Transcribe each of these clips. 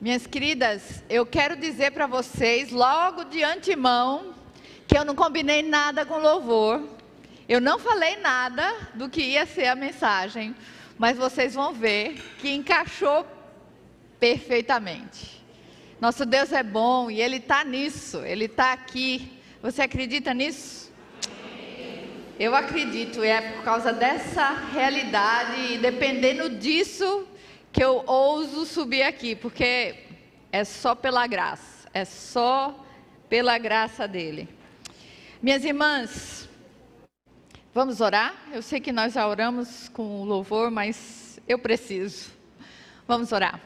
Minhas queridas, eu quero dizer para vocês, logo de antemão, que eu não combinei nada com louvor. Eu não falei nada do que ia ser a mensagem, mas vocês vão ver que encaixou perfeitamente. Nosso Deus é bom e Ele está nisso, Ele está aqui. Você acredita nisso? Eu acredito, e é por causa dessa realidade, e dependendo disso, que eu ouso subir aqui, porque é só pela graça, é só pela graça dele. Minhas irmãs, vamos orar? Eu sei que nós já oramos com louvor, mas eu preciso. Vamos orar.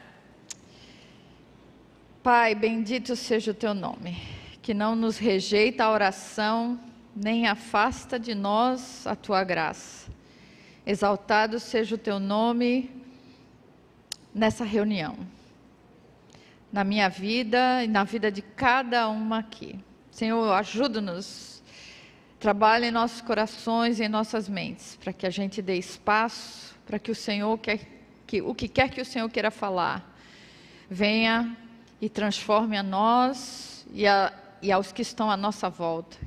Pai, bendito seja o teu nome, que não nos rejeita a oração, nem afasta de nós a tua graça. Exaltado seja o teu nome nessa reunião, na minha vida e na vida de cada uma aqui. Senhor, ajuda-nos, trabalhe em nossos corações e em nossas mentes, para que a gente dê espaço para que o Senhor quer que o que quer que o Senhor queira falar venha e transforme a nós e, a, e aos que estão à nossa volta.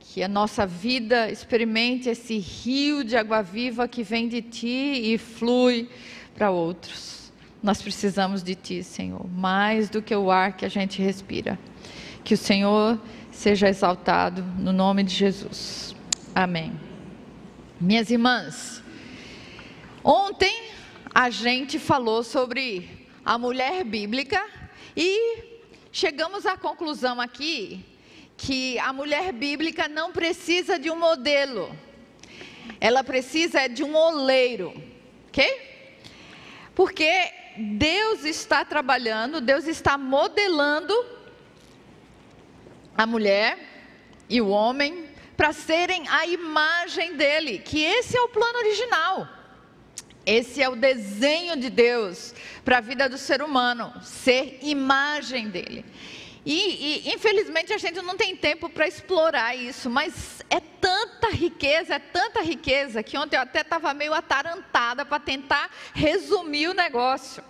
Que a nossa vida experimente esse rio de água viva que vem de Ti e flui para outros. Nós precisamos de Ti, Senhor, mais do que o ar que a gente respira. Que o Senhor seja exaltado no nome de Jesus. Amém. Minhas irmãs, ontem a gente falou sobre a mulher bíblica e chegamos à conclusão aqui que a mulher bíblica não precisa de um modelo, ela precisa de um oleiro, ok? Porque Deus está trabalhando, Deus está modelando a mulher e o homem para serem a imagem dele, que esse é o plano original. Esse é o desenho de Deus para a vida do ser humano, ser imagem dele. E, e, infelizmente a gente não tem tempo para explorar isso, mas é tanta riqueza, é tanta riqueza, que ontem eu até estava meio atarantada para tentar resumir o negócio.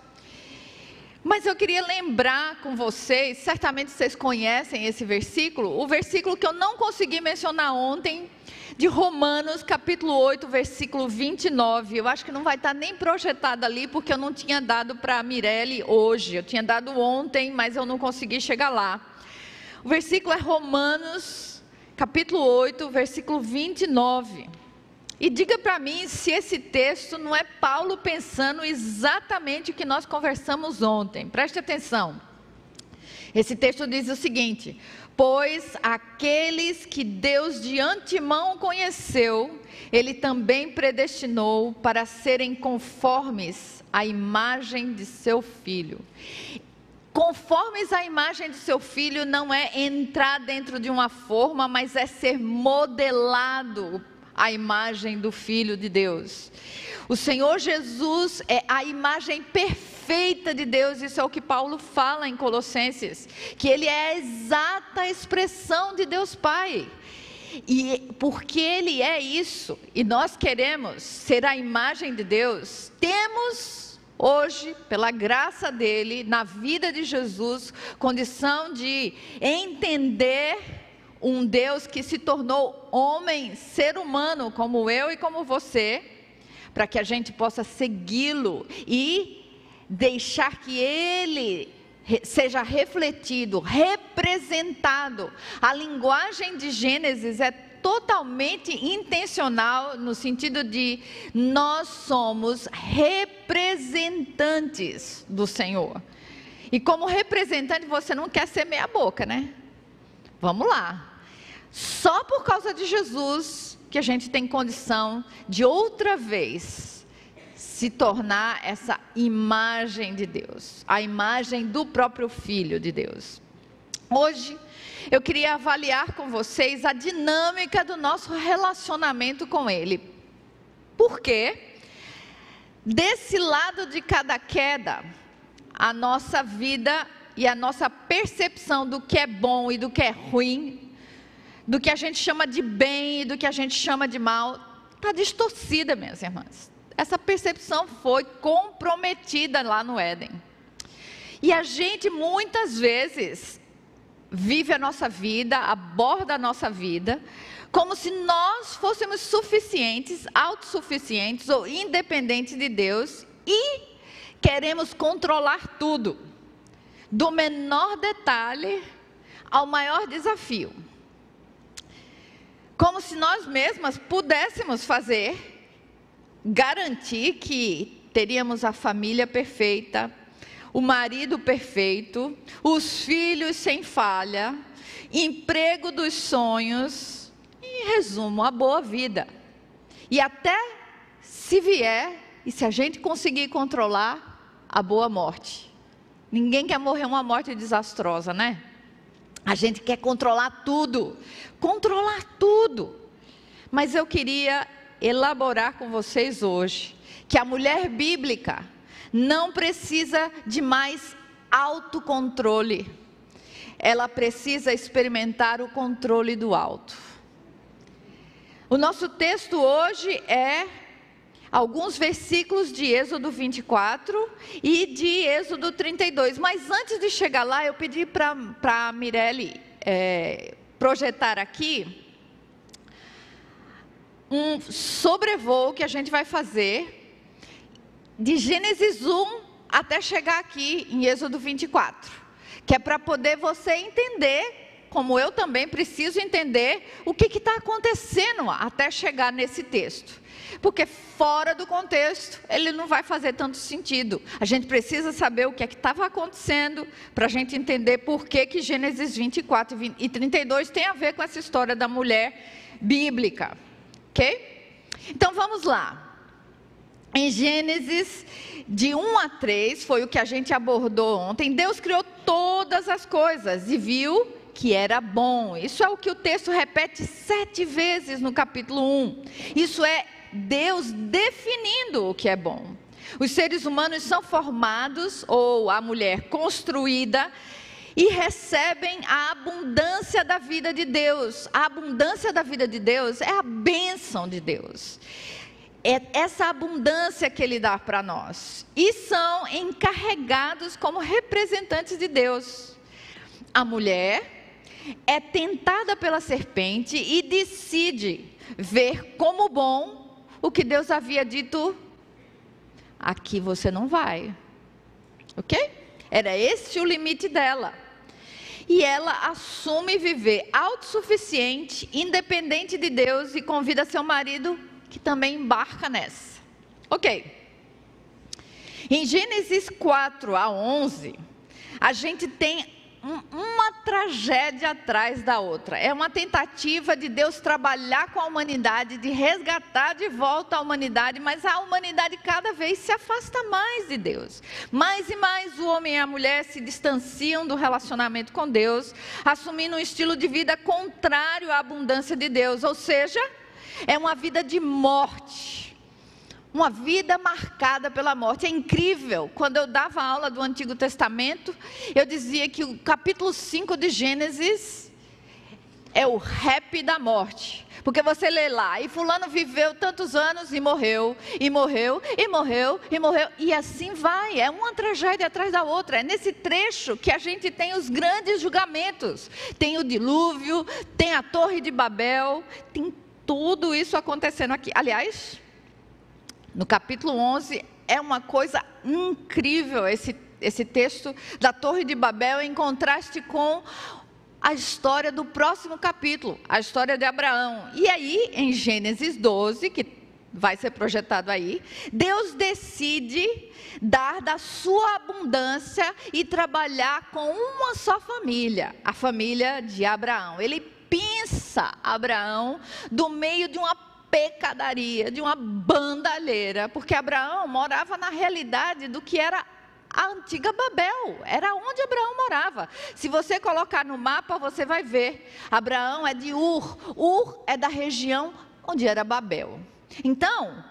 Mas eu queria lembrar com vocês, certamente vocês conhecem esse versículo, o versículo que eu não consegui mencionar ontem, de Romanos, capítulo 8, versículo 29. Eu acho que não vai estar nem projetado ali, porque eu não tinha dado para a Mirelle hoje. Eu tinha dado ontem, mas eu não consegui chegar lá. O versículo é Romanos, capítulo 8, versículo 29. E diga para mim se esse texto não é Paulo pensando exatamente o que nós conversamos ontem. Preste atenção. Esse texto diz o seguinte: Pois aqueles que Deus de antemão conheceu, Ele também predestinou para serem conformes à imagem de seu filho. Conformes à imagem de seu filho não é entrar dentro de uma forma, mas é ser modelado a imagem do Filho de Deus. O Senhor Jesus é a imagem perfeita de Deus, isso é o que Paulo fala em Colossenses, que ele é a exata expressão de Deus Pai. E porque ele é isso, e nós queremos ser a imagem de Deus, temos hoje, pela graça dele, na vida de Jesus, condição de entender um Deus que se tornou homem, ser humano, como eu e como você, para que a gente possa segui-lo e deixar que ele seja refletido, representado. A linguagem de Gênesis é totalmente intencional no sentido de nós somos representantes do Senhor. E como representante você não quer ser meia boca, né? Vamos lá. Só por causa de Jesus que a gente tem condição de outra vez se tornar essa imagem de Deus, a imagem do próprio Filho de Deus. Hoje eu queria avaliar com vocês a dinâmica do nosso relacionamento com Ele. Porque desse lado de cada queda, a nossa vida e a nossa percepção do que é bom e do que é ruim do que a gente chama de bem e do que a gente chama de mal, está distorcida, minhas irmãs. Essa percepção foi comprometida lá no Éden. E a gente muitas vezes vive a nossa vida, aborda a nossa vida, como se nós fôssemos suficientes, autossuficientes ou independentes de Deus e queremos controlar tudo, do menor detalhe ao maior desafio. Como se nós mesmas pudéssemos fazer, garantir que teríamos a família perfeita, o marido perfeito, os filhos sem falha, emprego dos sonhos, em resumo, a boa vida. E até se vier e se a gente conseguir controlar, a boa morte. Ninguém quer morrer uma morte desastrosa, né? A gente quer controlar tudo, controlar tudo. Mas eu queria elaborar com vocês hoje que a mulher bíblica não precisa de mais autocontrole. Ela precisa experimentar o controle do alto. O nosso texto hoje é alguns versículos de Êxodo 24 e de Êxodo 32. Mas antes de chegar lá, eu pedi para a Mirelle é, projetar aqui um sobrevoo que a gente vai fazer de Gênesis 1 até chegar aqui em Êxodo 24, que é para poder você entender, como eu também preciso entender, o que está acontecendo até chegar nesse texto. Porque fora do contexto, ele não vai fazer tanto sentido. A gente precisa saber o que é que estava acontecendo para a gente entender por que, que Gênesis 24 e 32 tem a ver com essa história da mulher bíblica. Ok? Então vamos lá. Em Gênesis, de 1 a 3, foi o que a gente abordou ontem. Deus criou todas as coisas e viu que era bom. Isso é o que o texto repete sete vezes no capítulo 1. Isso é Deus definindo o que é bom. Os seres humanos são formados, ou a mulher construída, e recebem a abundância da vida de Deus. A abundância da vida de Deus é a bênção de Deus é essa abundância que Ele dá para nós. E são encarregados como representantes de Deus. A mulher é tentada pela serpente e decide ver como bom o que Deus havia dito: aqui você não vai. Ok? Era esse o limite dela. E ela assume viver autossuficiente, independente de Deus e convida seu marido que também embarca nessa. Ok. Em Gênesis 4 a 11, a gente tem uma tragédia atrás da outra. É uma tentativa de Deus trabalhar com a humanidade, de resgatar de volta a humanidade, mas a humanidade cada vez se afasta mais de Deus. Mais e mais o homem e a mulher se distanciam do relacionamento com Deus, assumindo um estilo de vida contrário à abundância de Deus, ou seja, é uma vida de morte. Uma vida marcada pela morte. É incrível. Quando eu dava aula do Antigo Testamento, eu dizia que o capítulo 5 de Gênesis é o rap da morte. Porque você lê lá, e fulano viveu tantos anos e morreu, e morreu, e morreu, e morreu, e assim vai. É uma tragédia atrás da outra. É nesse trecho que a gente tem os grandes julgamentos. Tem o dilúvio, tem a Torre de Babel, tem tudo isso acontecendo aqui. Aliás, no capítulo 11, é uma coisa incrível esse, esse texto da Torre de Babel em contraste com a história do próximo capítulo, a história de Abraão. E aí, em Gênesis 12, que vai ser projetado aí, Deus decide dar da sua abundância e trabalhar com uma só família, a família de Abraão. Ele pinça Abraão do meio de uma pecadaria, de uma bandalheira, porque Abraão morava na realidade do que era a antiga Babel, era onde Abraão morava. Se você colocar no mapa, você vai ver. Abraão é de Ur, Ur é da região onde era Babel. Então,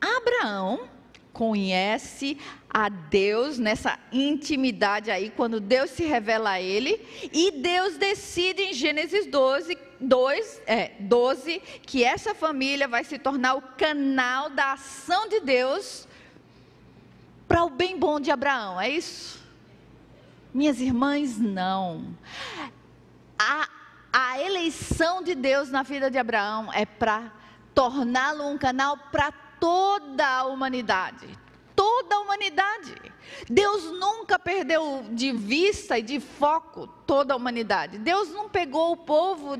Abraão conhece a Deus nessa intimidade aí, quando Deus se revela a ele, e Deus decide em Gênesis 12, 2, é, 12 que essa família vai se tornar o canal da ação de Deus para o bem bom de Abraão, é isso? Minhas irmãs, não. A, a eleição de Deus na vida de Abraão é para torná-lo um canal para toda a humanidade. Toda a humanidade. Deus nunca perdeu de vista e de foco toda a humanidade. Deus não pegou o povo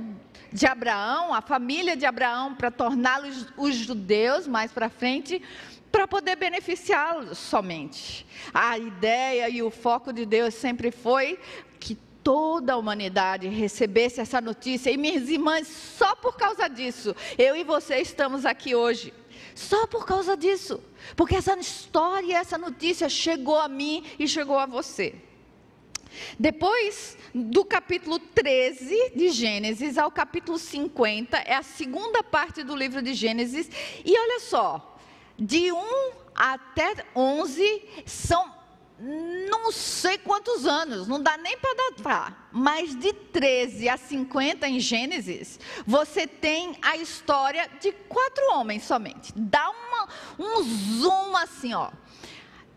de Abraão, a família de Abraão, para torná-los os judeus mais para frente, para poder beneficiá-los somente. A ideia e o foco de Deus sempre foi que toda a humanidade recebesse essa notícia. E minhas irmãs, só por causa disso, eu e você estamos aqui hoje. Só por causa disso. Porque essa história, essa notícia chegou a mim e chegou a você. Depois do capítulo 13 de Gênesis ao capítulo 50, é a segunda parte do livro de Gênesis. E olha só, de 1 até 11 são não sei quantos anos, não dá nem para datar, mas de 13 a 50 em Gênesis, você tem a história de quatro homens somente. Dá uma, um zoom assim, ó.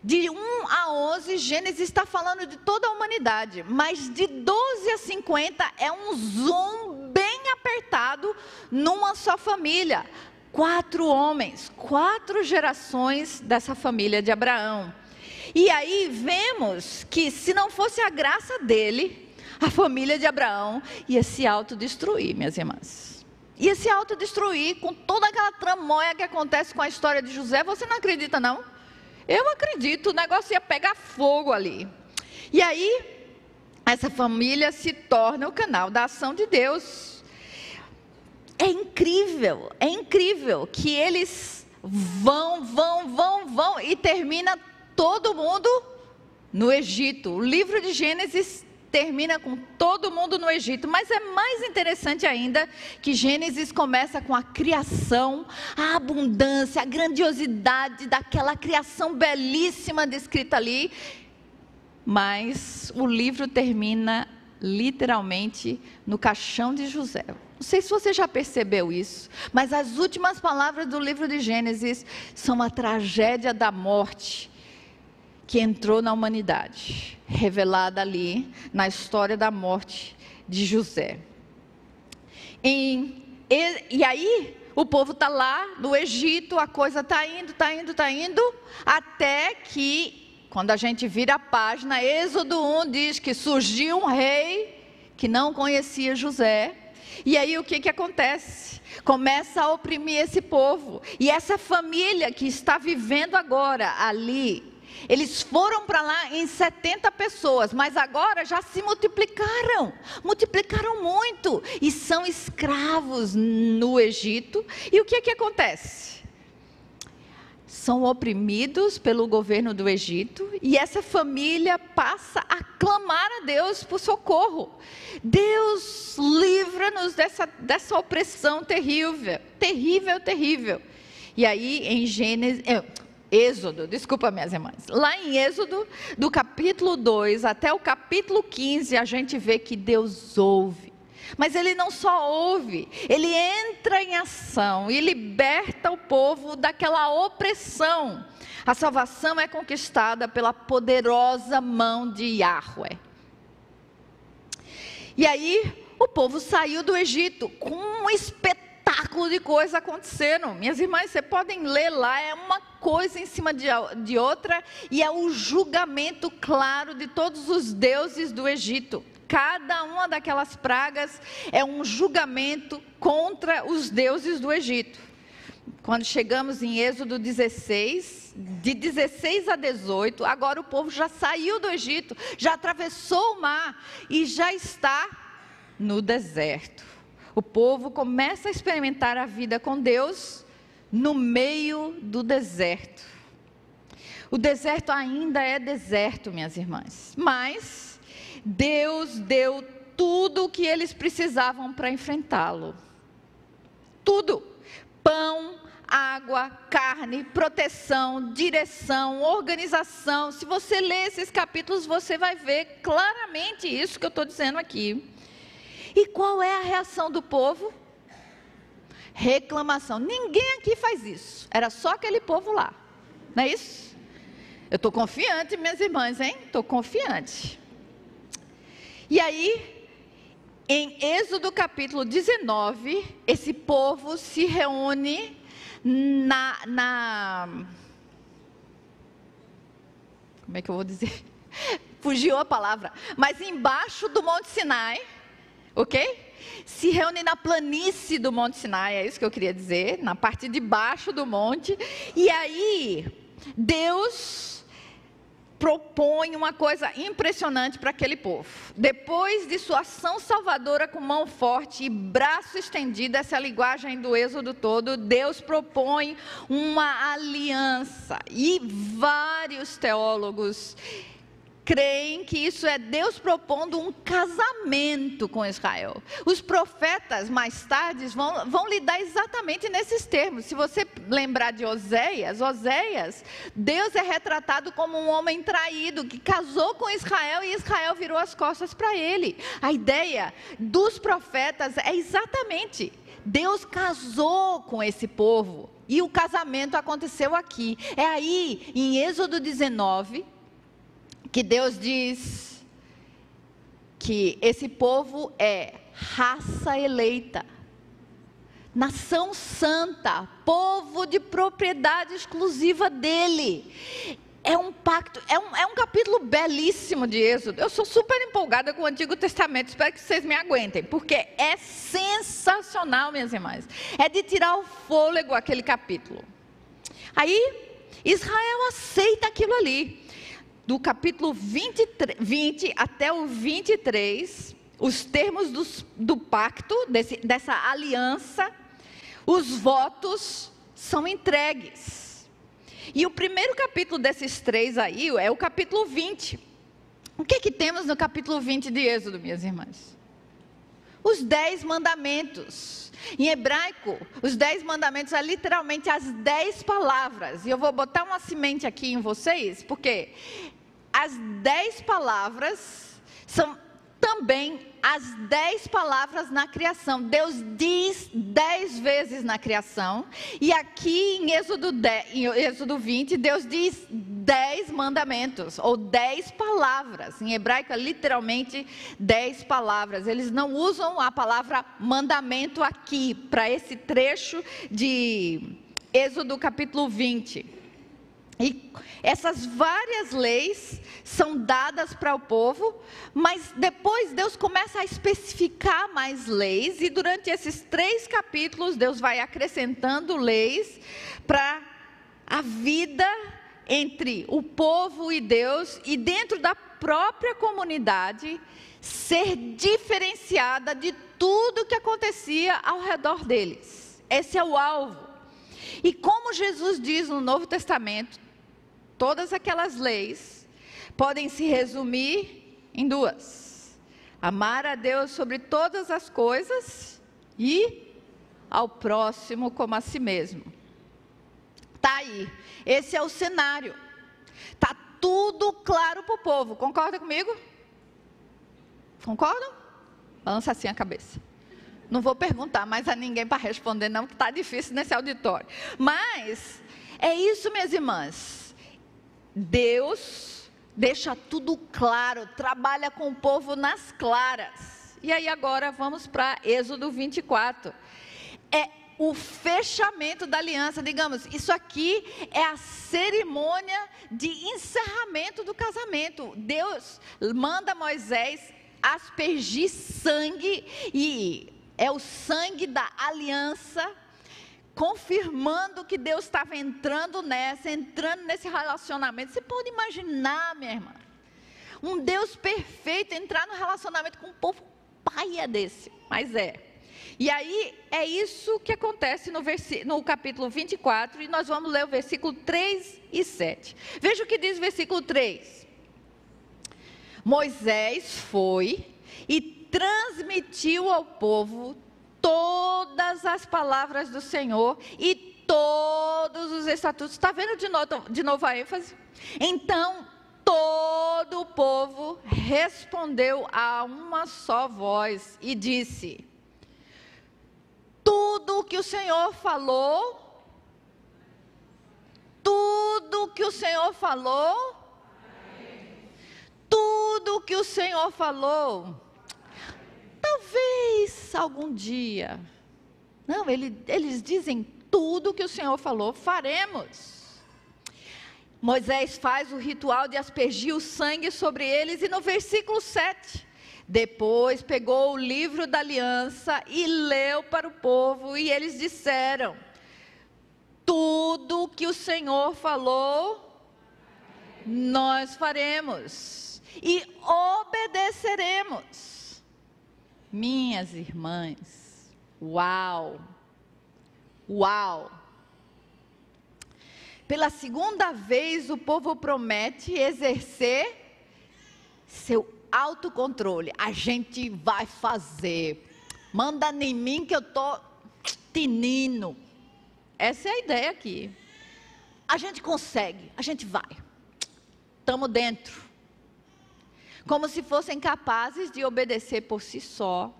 De 1 a 11, Gênesis está falando de toda a humanidade, mas de 12 a 50 é um zoom bem apertado numa só família. Quatro homens, quatro gerações dessa família de Abraão. E aí vemos que se não fosse a graça dele, a família de Abraão ia se autodestruir, minhas irmãs. Ia se autodestruir com toda aquela tramóia que acontece com a história de José. Você não acredita, não? Eu acredito, o negócio ia pegar fogo ali. E aí, essa família se torna o canal da ação de Deus. É incrível, é incrível que eles vão, vão, vão, vão e termina todo mundo no Egito. O livro de Gênesis termina com todo mundo no Egito, mas é mais interessante ainda que Gênesis começa com a criação, a abundância, a grandiosidade daquela criação belíssima descrita ali. Mas o livro termina literalmente no caixão de José. Não sei se você já percebeu isso, mas as últimas palavras do livro de Gênesis são a tragédia da morte que entrou na humanidade, revelada ali na história da morte de José. E, e, aí, o povo está lá no Egito, a coisa está indo, está indo, está indo, até que, quando a gente vira a página, Êxodo 1 diz que surgiu um rei que não conhecia José. E aí o que, que acontece? Começa a oprimir esse povo. E essa família que está vivendo agora ali, eles foram para lá em 70 pessoas, mas agora já se multiplicaram, multiplicaram muito e são escravos no Egito. E o que é que acontece? São oprimidos pelo governo do Egito e essa família passa a clamar a Deus por socorro. Deus livra-nos dessa, dessa opressão terrível, terrível, terrível. E aí em Gênesis, eh, Êxodo, desculpa minhas irmãs. Lá em Êxodo, do capítulo 2 até o capítulo 15, a gente vê que Deus ouve. Mas ele não só ouve, ele entra em ação e liberta o povo daquela opressão. A salvação é conquistada pela poderosa mão de Yahweh. E aí, o povo saiu do Egito com um espetáculo espetáculo de coisas acontecendo. Minhas irmãs, vocês podem ler lá, é uma coisa em cima de, de outra, e é o julgamento claro de todos os deuses do Egito. Cada uma daquelas pragas é um julgamento contra os deuses do Egito. Quando chegamos em Êxodo 16, de 16 a 18, agora o povo já saiu do Egito, já atravessou o mar e já está no deserto o povo começa a experimentar a vida com Deus no meio do deserto. O deserto ainda é deserto, minhas irmãs, mas Deus deu tudo o que eles precisavam para enfrentá-lo. Tudo: pão, água, carne, proteção, direção, organização. Se você ler esses capítulos, você vai ver claramente isso que eu estou dizendo aqui. E qual é a reação do povo? Reclamação. Ninguém aqui faz isso. Era só aquele povo lá. Não é isso? Eu estou confiante, minhas irmãs, hein? Estou confiante. E aí, em Êxodo capítulo 19, esse povo se reúne na, na. Como é que eu vou dizer? Fugiu a palavra. Mas embaixo do Monte Sinai, ok? Se reúne na planície do Monte Sinai, é isso que eu queria dizer, na parte de baixo do monte. E aí, Deus propõe uma coisa impressionante para aquele povo. Depois de sua ação salvadora com mão forte e braço estendido, essa linguagem do Êxodo todo, Deus propõe uma aliança. E vários teólogos creem que isso é Deus propondo um casamento com Israel. Os profetas, mais tarde, vão, vão lidar exatamente nesses termos. Se você lembrar de Oséias, Oséias, Deus é retratado como um homem traído que casou com Israel e Israel virou as costas para ele. A ideia dos profetas é exatamente. Deus casou com esse povo e o casamento aconteceu aqui. É aí, em Êxodo 19, que Deus diz que esse povo é raça eleita, nação santa, povo de propriedade exclusiva dele. É um pacto, é um, é um capítulo belíssimo de Êxodo. Eu sou super empolgada com o Antigo Testamento, espero que vocês me aguentem, porque é sensacional, minhas irmãs. É de tirar o fôlego aquele capítulo. Aí, Israel aceita aquilo ali do capítulo 20, 20 até o 23, os termos do, do pacto, desse, dessa aliança, os votos são entregues. E o primeiro capítulo desses três aí é o capítulo 20. O que, que temos no capítulo 20 de Êxodo, minhas irmãs? Os dez mandamentos. Em hebraico, os dez mandamentos é literalmente as dez palavras. E eu vou botar uma semente aqui em vocês, porque as dez palavras são também as dez palavras na criação. Deus diz dez vezes na criação. E aqui em Êxodo, 10, em Êxodo 20, Deus diz dez mandamentos, ou dez palavras. Em hebraico é literalmente dez palavras. Eles não usam a palavra mandamento aqui, para esse trecho de Êxodo capítulo 20. E essas várias leis são dadas para o povo, mas depois Deus começa a especificar mais leis, e durante esses três capítulos, Deus vai acrescentando leis para a vida entre o povo e Deus, e dentro da própria comunidade, ser diferenciada de tudo que acontecia ao redor deles. Esse é o alvo. E como Jesus diz no Novo Testamento, todas aquelas leis podem se resumir em duas: amar a Deus sobre todas as coisas e ao próximo como a si mesmo. Tá aí. Esse é o cenário. Tá tudo claro para o povo. Concorda comigo? Concordam? Balança assim a cabeça. Não vou perguntar mais a ninguém para responder, não, que está difícil nesse auditório. Mas é isso, minhas irmãs. Deus deixa tudo claro, trabalha com o povo nas claras. E aí agora vamos para Êxodo 24. É o fechamento da aliança, digamos, isso aqui é a cerimônia de encerramento do casamento. Deus manda Moisés aspergir sangue e é o sangue da aliança confirmando que Deus estava entrando nessa, entrando nesse relacionamento. Você pode imaginar, minha irmã, um Deus perfeito entrar no relacionamento com um povo paia desse, mas é. E aí é isso que acontece no, no capítulo 24, e nós vamos ler o versículo 3 e 7. Veja o que diz o versículo 3. Moisés foi e transmitiu ao povo todas as palavras do Senhor e todos os estatutos. Está vendo de novo, de novo a ênfase? Então, todo o povo respondeu a uma só voz e disse: Tudo o que o Senhor falou, tudo o que o Senhor falou, tudo tudo que o Senhor falou, talvez algum dia. Não, ele, eles dizem tudo que o Senhor falou, faremos. Moisés faz o ritual de aspergir o sangue sobre eles, e no versículo 7, depois pegou o livro da aliança e leu para o povo, e eles disseram: Tudo que o Senhor falou, nós faremos e obedeceremos. Minhas irmãs, uau, uau. Pela segunda vez, o povo promete exercer seu autocontrole. A gente vai fazer. Manda em mim que eu tô tinino. Essa é a ideia aqui. A gente consegue, a gente vai. Estamos dentro. Como se fossem capazes de obedecer por si só.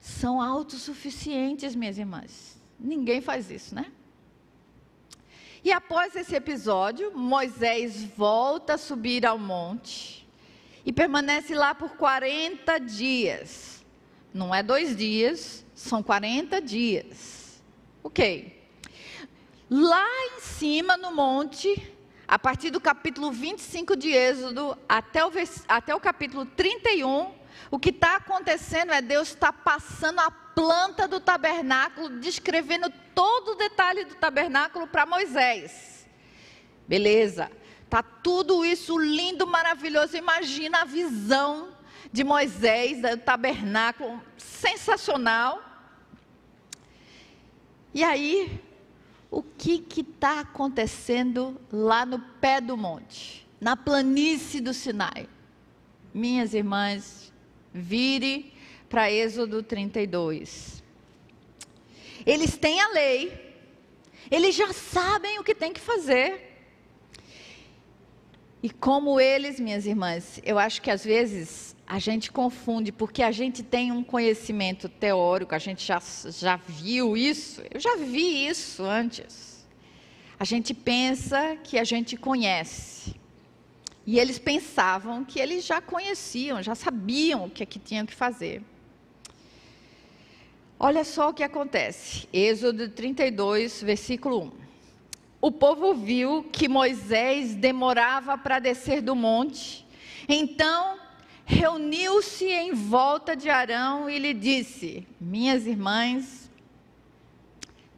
São autossuficientes, minhas irmãs. Ninguém faz isso, né? E após esse episódio, Moisés volta a subir ao monte e permanece lá por 40 dias. Não é dois dias, são 40 dias. Ok. Lá em cima no monte, a partir do capítulo 25 de Êxodo até o, até o capítulo 31, o que está acontecendo é Deus está passando a planta do tabernáculo, descrevendo todo o detalhe do tabernáculo para Moisés. Beleza, tá tudo isso lindo, maravilhoso. Imagina a visão de Moisés, do tabernáculo, sensacional. E aí, o que está acontecendo lá no pé do monte, na planície do Sinai? Minhas irmãs, vire para Êxodo 32. Eles têm a lei, eles já sabem o que tem que fazer. E como eles, minhas irmãs, eu acho que às vezes a gente confunde, porque a gente tem um conhecimento teórico, a gente já, já viu isso, eu já vi isso antes. A gente pensa que a gente conhece. E eles pensavam que eles já conheciam, já sabiam o que é que tinham que fazer. Olha só o que acontece. Êxodo 32, versículo 1. O povo viu que Moisés demorava para descer do monte. Então, reuniu-se em volta de Arão e lhe disse: Minhas irmãs,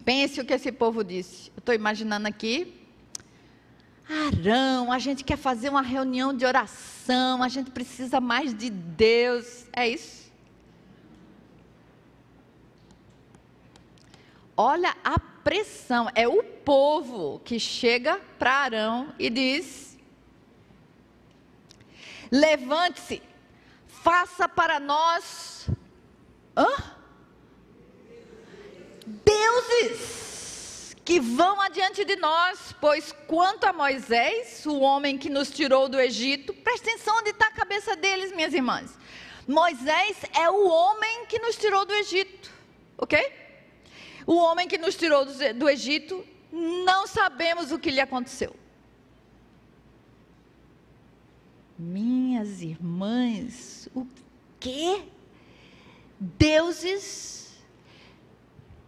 pense o que esse povo disse. Eu estou imaginando aqui. Arão, a gente quer fazer uma reunião de oração, a gente precisa mais de Deus. É isso? Olha a pressão, é o povo que chega para Arão e diz: Levante-se, faça para nós hã? deuses que vão adiante de nós, pois quanto a Moisés, o homem que nos tirou do Egito, presta atenção onde está a cabeça deles, minhas irmãs. Moisés é o homem que nos tirou do Egito, ok? O homem que nos tirou do, do Egito, não sabemos o que lhe aconteceu. Minhas irmãs, o que? Deuses,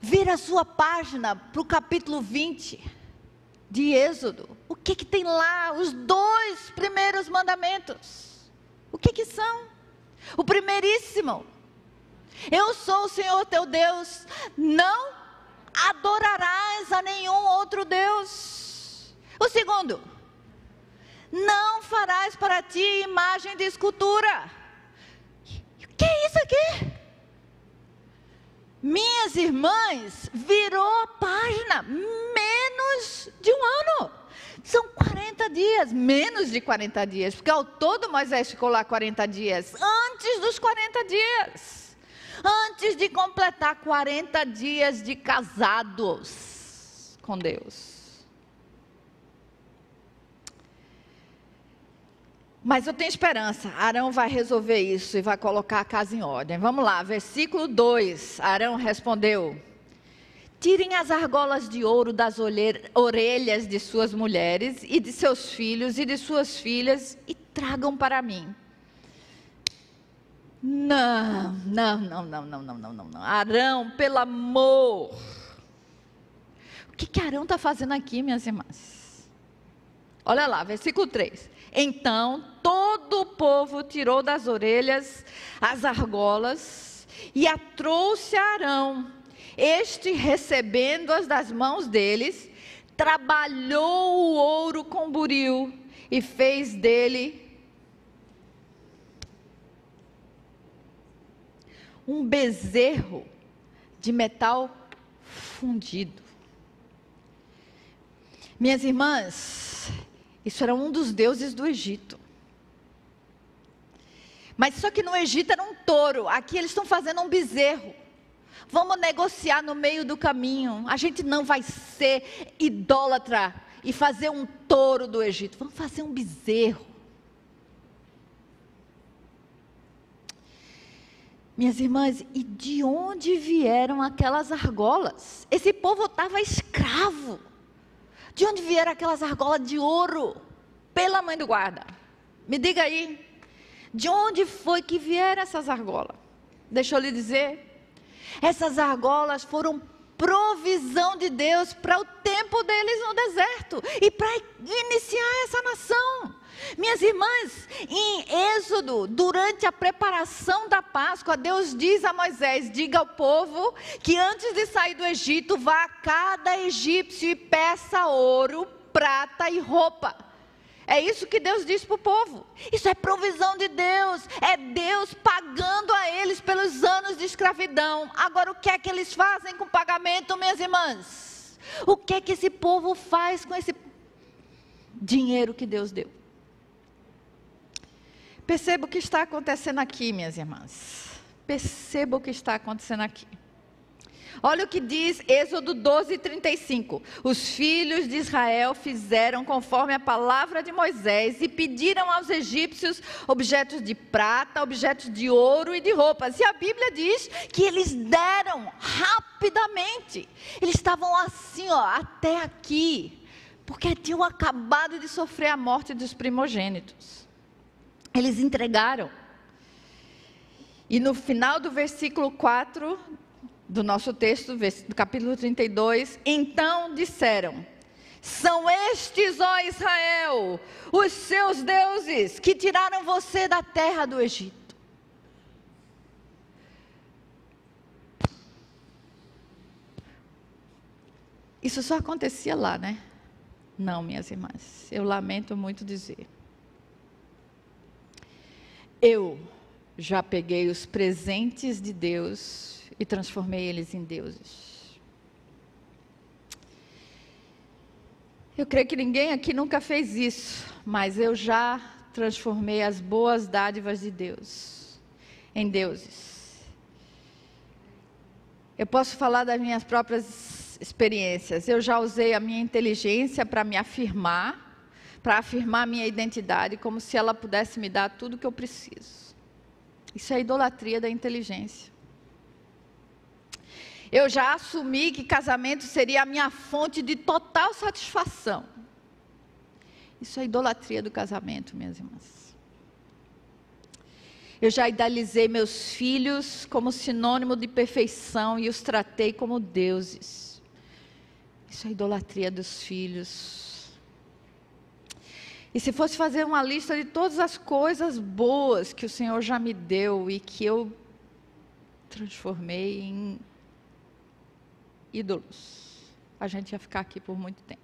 vira a sua página para o capítulo 20 de Êxodo. O que, que tem lá? Os dois primeiros mandamentos. O que, que são? O primeiríssimo. Eu sou o Senhor teu Deus. Não adorarás a nenhum outro Deus. O segundo, não farás para ti imagem de escultura. Que é isso aqui? Minhas irmãs, virou a página, menos de um ano. São 40 dias, menos de 40 dias, porque ao todo Moisés ficou lá 40 dias, antes dos 40 dias antes de completar 40 dias de casados com Deus. Mas eu tenho esperança. Arão vai resolver isso e vai colocar a casa em ordem. Vamos lá, versículo 2. Arão respondeu: Tirem as argolas de ouro das orelhas de suas mulheres e de seus filhos e de suas filhas e tragam para mim. Não, não, não, não, não, não, não, não. Arão, pelo amor. O que, que Arão está fazendo aqui, minhas irmãs? Olha lá, versículo 3. Então todo o povo tirou das orelhas as argolas e a trouxe a Arão. Este, recebendo-as das mãos deles, trabalhou o ouro com buril e fez dele um bezerro de metal fundido. Minhas irmãs, isso era um dos deuses do Egito. Mas só que no Egito era um touro, aqui eles estão fazendo um bezerro. Vamos negociar no meio do caminho. A gente não vai ser idólatra e fazer um touro do Egito. Vamos fazer um bezerro. Minhas irmãs, e de onde vieram aquelas argolas? Esse povo estava escravo. De onde vieram aquelas argolas de ouro? Pela mãe do guarda. Me diga aí. De onde foi que vieram essas argolas? Deixa eu lhe dizer. Essas argolas foram provisão de Deus para o tempo deles no deserto e para iniciar essa nação. Minhas irmãs, em Êxodo, durante a preparação da Páscoa, Deus diz a Moisés: diga ao povo que antes de sair do Egito, vá a cada egípcio e peça ouro, prata e roupa. É isso que Deus diz para o povo. Isso é provisão de Deus. É Deus pagando a eles pelos anos de escravidão. Agora, o que é que eles fazem com o pagamento, minhas irmãs? O que é que esse povo faz com esse dinheiro que Deus deu? Perceba o que está acontecendo aqui, minhas irmãs. Perceba o que está acontecendo aqui. Olha o que diz Êxodo 12, 35. Os filhos de Israel fizeram conforme a palavra de Moisés e pediram aos egípcios objetos de prata, objetos de ouro e de roupas. E a Bíblia diz que eles deram rapidamente. Eles estavam assim, ó, até aqui, porque tinham acabado de sofrer a morte dos primogênitos. Eles entregaram. E no final do versículo 4 do nosso texto, do capítulo 32, então disseram: São estes, ó Israel, os seus deuses que tiraram você da terra do Egito. Isso só acontecia lá, né? Não, minhas irmãs, eu lamento muito dizer. Eu já peguei os presentes de Deus e transformei eles em deuses. Eu creio que ninguém aqui nunca fez isso, mas eu já transformei as boas dádivas de Deus em deuses. Eu posso falar das minhas próprias experiências. Eu já usei a minha inteligência para me afirmar para afirmar minha identidade, como se ela pudesse me dar tudo o que eu preciso. Isso é idolatria da inteligência. Eu já assumi que casamento seria a minha fonte de total satisfação. Isso é idolatria do casamento, minhas irmãs. Eu já idealizei meus filhos como sinônimo de perfeição e os tratei como deuses. Isso é idolatria dos filhos. E se fosse fazer uma lista de todas as coisas boas que o Senhor já me deu e que eu transformei em ídolos, a gente ia ficar aqui por muito tempo.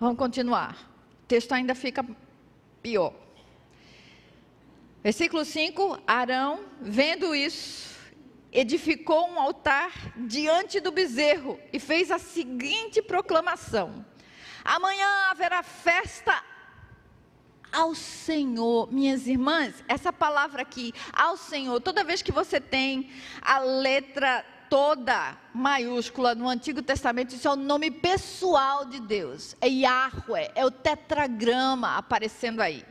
Vamos continuar. O texto ainda fica pior. Versículo 5: Arão, vendo isso, edificou um altar diante do bezerro e fez a seguinte proclamação: Amanhã haverá festa ao Senhor. Minhas irmãs, essa palavra aqui, ao Senhor, toda vez que você tem a letra toda maiúscula no Antigo Testamento, isso é o nome pessoal de Deus. É Yahweh, é o tetragrama aparecendo aí.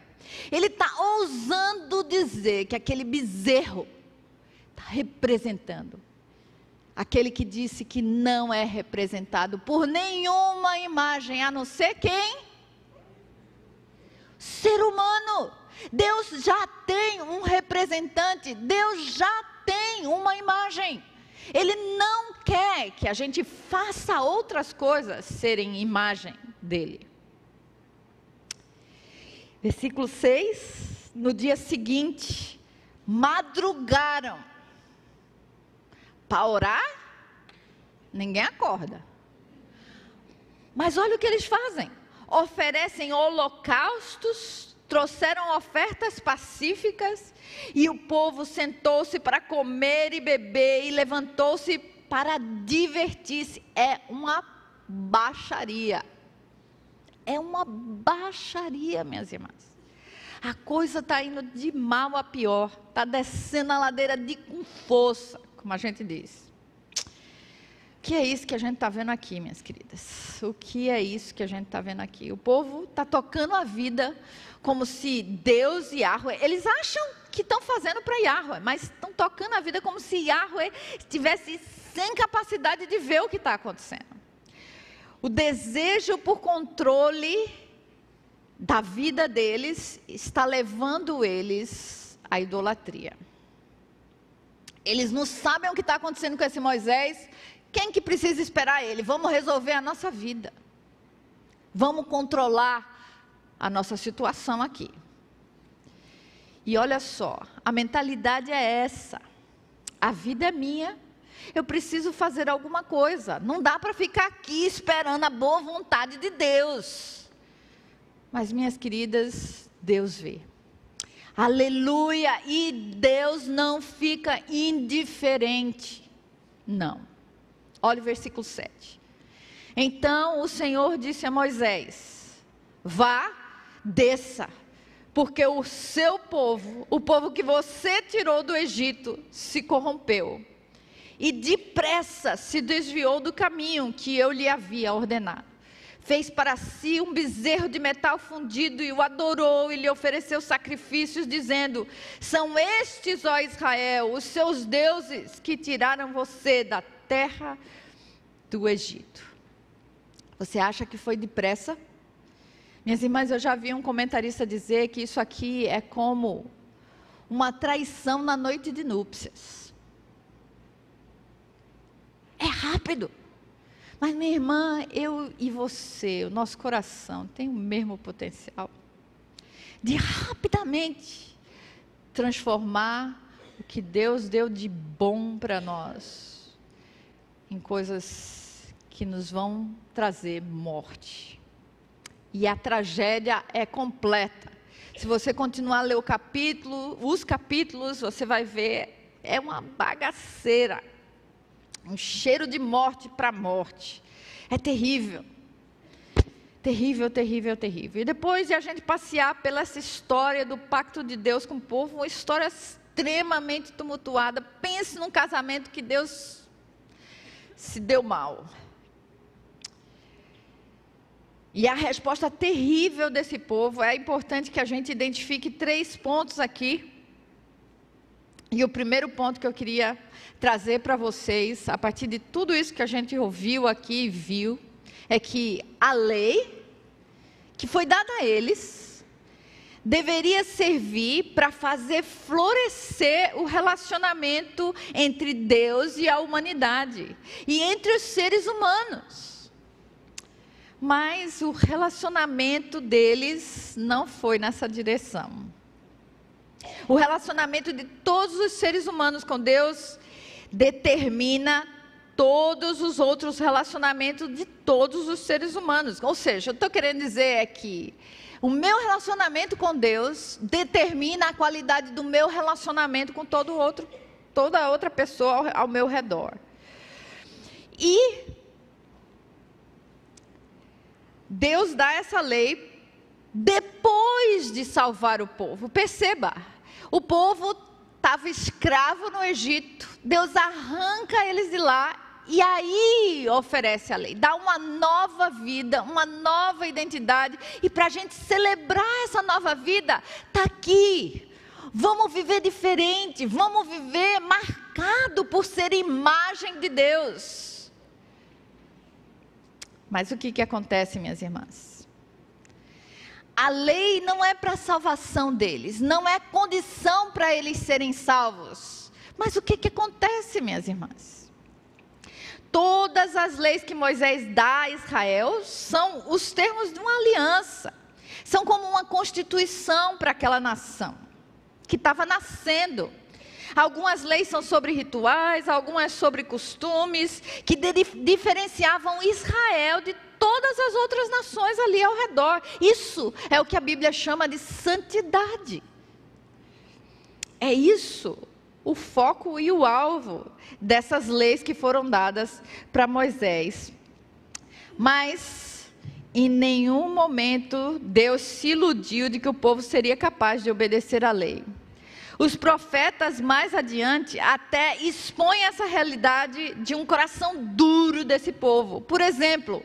Ele está ousando dizer que aquele bezerro está representando aquele que disse que não é representado por nenhuma imagem, a não ser quem? ser humano. Deus já tem um representante, Deus já tem uma imagem. Ele não quer que a gente faça outras coisas serem imagem dele. Versículo 6: No dia seguinte, madrugaram para orar, ninguém acorda. Mas olha o que eles fazem: oferecem holocaustos, trouxeram ofertas pacíficas, e o povo sentou-se para comer e beber, e levantou-se para divertir-se. É uma baixaria. É uma baixaria, minhas irmãs. A coisa está indo de mal a pior, está descendo a ladeira de com força, como a gente diz. O que é isso que a gente está vendo aqui, minhas queridas? O que é isso que a gente está vendo aqui? O povo está tocando a vida como se Deus e Yahweh, eles acham que estão fazendo para Yahweh, mas estão tocando a vida como se Yahweh estivesse sem capacidade de ver o que está acontecendo. O desejo por controle da vida deles está levando eles à idolatria. Eles não sabem o que está acontecendo com esse Moisés. Quem que precisa esperar ele? Vamos resolver a nossa vida. Vamos controlar a nossa situação aqui. E olha só, a mentalidade é essa. A vida é minha, eu preciso fazer alguma coisa. Não dá para ficar aqui esperando a boa vontade de Deus. Mas, minhas queridas, Deus vê. Aleluia! E Deus não fica indiferente. Não. Olha o versículo 7. Então o Senhor disse a Moisés: Vá, desça, porque o seu povo, o povo que você tirou do Egito, se corrompeu e depressa se desviou do caminho que eu lhe havia ordenado. Fez para si um bezerro de metal fundido e o adorou e lhe ofereceu sacrifícios, dizendo: São estes, ó Israel, os seus deuses que tiraram você da terra do Egito. Você acha que foi depressa? Minhas irmãs, eu já vi um comentarista dizer que isso aqui é como uma traição na noite de núpcias. É rápido. Mas, minha irmã, eu e você, o nosso coração tem o mesmo potencial de rapidamente transformar o que Deus deu de bom para nós em coisas que nos vão trazer morte. E a tragédia é completa. Se você continuar a ler o capítulo, os capítulos, você vai ver, é uma bagaceira um cheiro de morte para morte. É terrível. Terrível, terrível, terrível. E depois de a gente passear pela essa história do pacto de Deus com o povo, uma história extremamente tumultuada. Pense num casamento que Deus se deu mal. E a resposta terrível desse povo é importante que a gente identifique três pontos aqui e o primeiro ponto que eu queria trazer para vocês, a partir de tudo isso que a gente ouviu aqui e viu, é que a lei que foi dada a eles deveria servir para fazer florescer o relacionamento entre Deus e a humanidade e entre os seres humanos. Mas o relacionamento deles não foi nessa direção. O relacionamento de todos os seres humanos com Deus determina todos os outros relacionamentos de todos os seres humanos. Ou seja, eu estou querendo dizer é que o meu relacionamento com Deus determina a qualidade do meu relacionamento com todo outro, toda outra pessoa ao, ao meu redor. E Deus dá essa lei depois de salvar o povo. Perceba, o povo estava escravo no Egito. Deus arranca eles de lá e aí oferece a lei, dá uma nova vida, uma nova identidade. E para a gente celebrar essa nova vida, está aqui. Vamos viver diferente, vamos viver marcado por ser imagem de Deus. Mas o que, que acontece, minhas irmãs? A lei não é para a salvação deles, não é condição para eles serem salvos. Mas o que, que acontece, minhas irmãs? Todas as leis que Moisés dá a Israel são os termos de uma aliança, são como uma constituição para aquela nação que estava nascendo. Algumas leis são sobre rituais, algumas sobre costumes, que diferenciavam Israel de todas as outras nações ali ao redor. Isso é o que a Bíblia chama de santidade. É isso o foco e o alvo dessas leis que foram dadas para Moisés. Mas em nenhum momento Deus se iludiu de que o povo seria capaz de obedecer à lei. Os profetas mais adiante até expõem essa realidade de um coração duro desse povo. Por exemplo,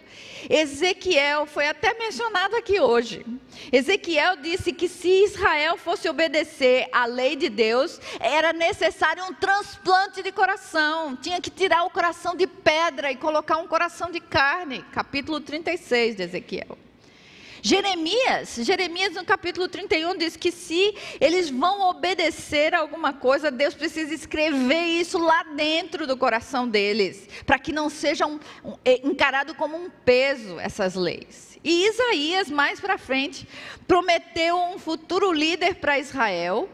Ezequiel foi até mencionado aqui hoje. Ezequiel disse que se Israel fosse obedecer à lei de Deus, era necessário um transplante de coração. Tinha que tirar o coração de pedra e colocar um coração de carne. Capítulo 36 de Ezequiel. Jeremias, Jeremias no capítulo 31 diz que se eles vão obedecer a alguma coisa, Deus precisa escrever isso lá dentro do coração deles, para que não seja um, um, é, encarado como um peso essas leis. E Isaías, mais para frente, prometeu um futuro líder para Israel,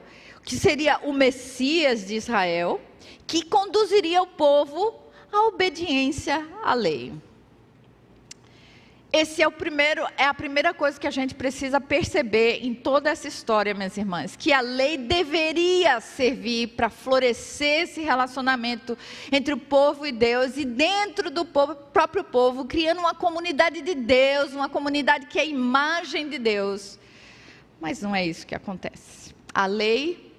que seria o Messias de Israel, que conduziria o povo à obediência à lei. Esse é o primeiro, é a primeira coisa que a gente precisa perceber em toda essa história, minhas irmãs, que a lei deveria servir para florescer esse relacionamento entre o povo e Deus e dentro do povo, próprio povo, criando uma comunidade de Deus, uma comunidade que é a imagem de Deus. Mas não é isso que acontece. A lei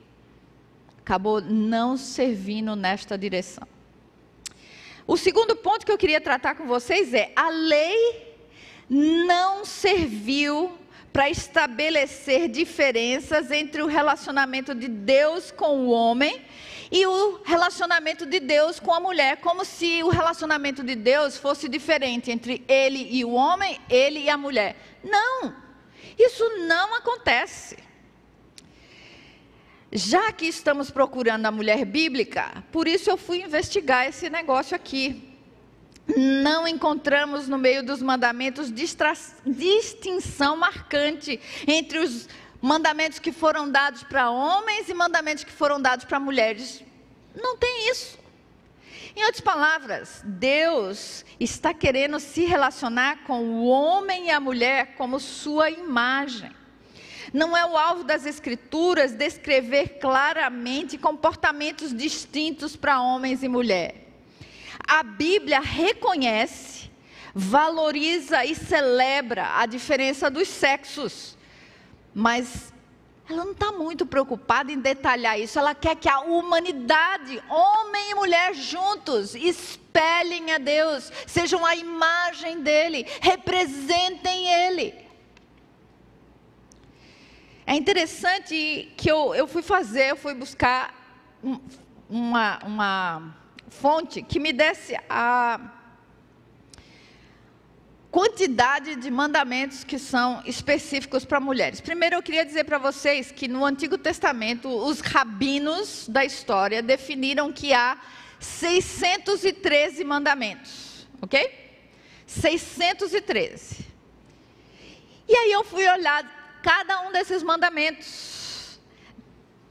acabou não servindo nesta direção. O segundo ponto que eu queria tratar com vocês é a lei não serviu para estabelecer diferenças entre o relacionamento de Deus com o homem e o relacionamento de Deus com a mulher, como se o relacionamento de Deus fosse diferente entre ele e o homem, ele e a mulher. Não, isso não acontece. Já que estamos procurando a mulher bíblica, por isso eu fui investigar esse negócio aqui não encontramos no meio dos mandamentos distinção marcante entre os mandamentos que foram dados para homens e mandamentos que foram dados para mulheres. Não tem isso. Em outras palavras, Deus está querendo se relacionar com o homem e a mulher como sua imagem. Não é o alvo das Escrituras descrever claramente comportamentos distintos para homens e mulheres a Bíblia reconhece, valoriza e celebra a diferença dos sexos, mas ela não está muito preocupada em detalhar isso. Ela quer que a humanidade, homem e mulher juntos, espelhem a Deus, sejam a imagem dele, representem ele. É interessante que eu, eu fui fazer, eu fui buscar uma, uma fonte que me desse a quantidade de mandamentos que são específicos para mulheres. Primeiro, eu queria dizer para vocês que no Antigo Testamento, os rabinos da história definiram que há 613 mandamentos, ok? 613. E aí eu fui olhar cada um desses mandamentos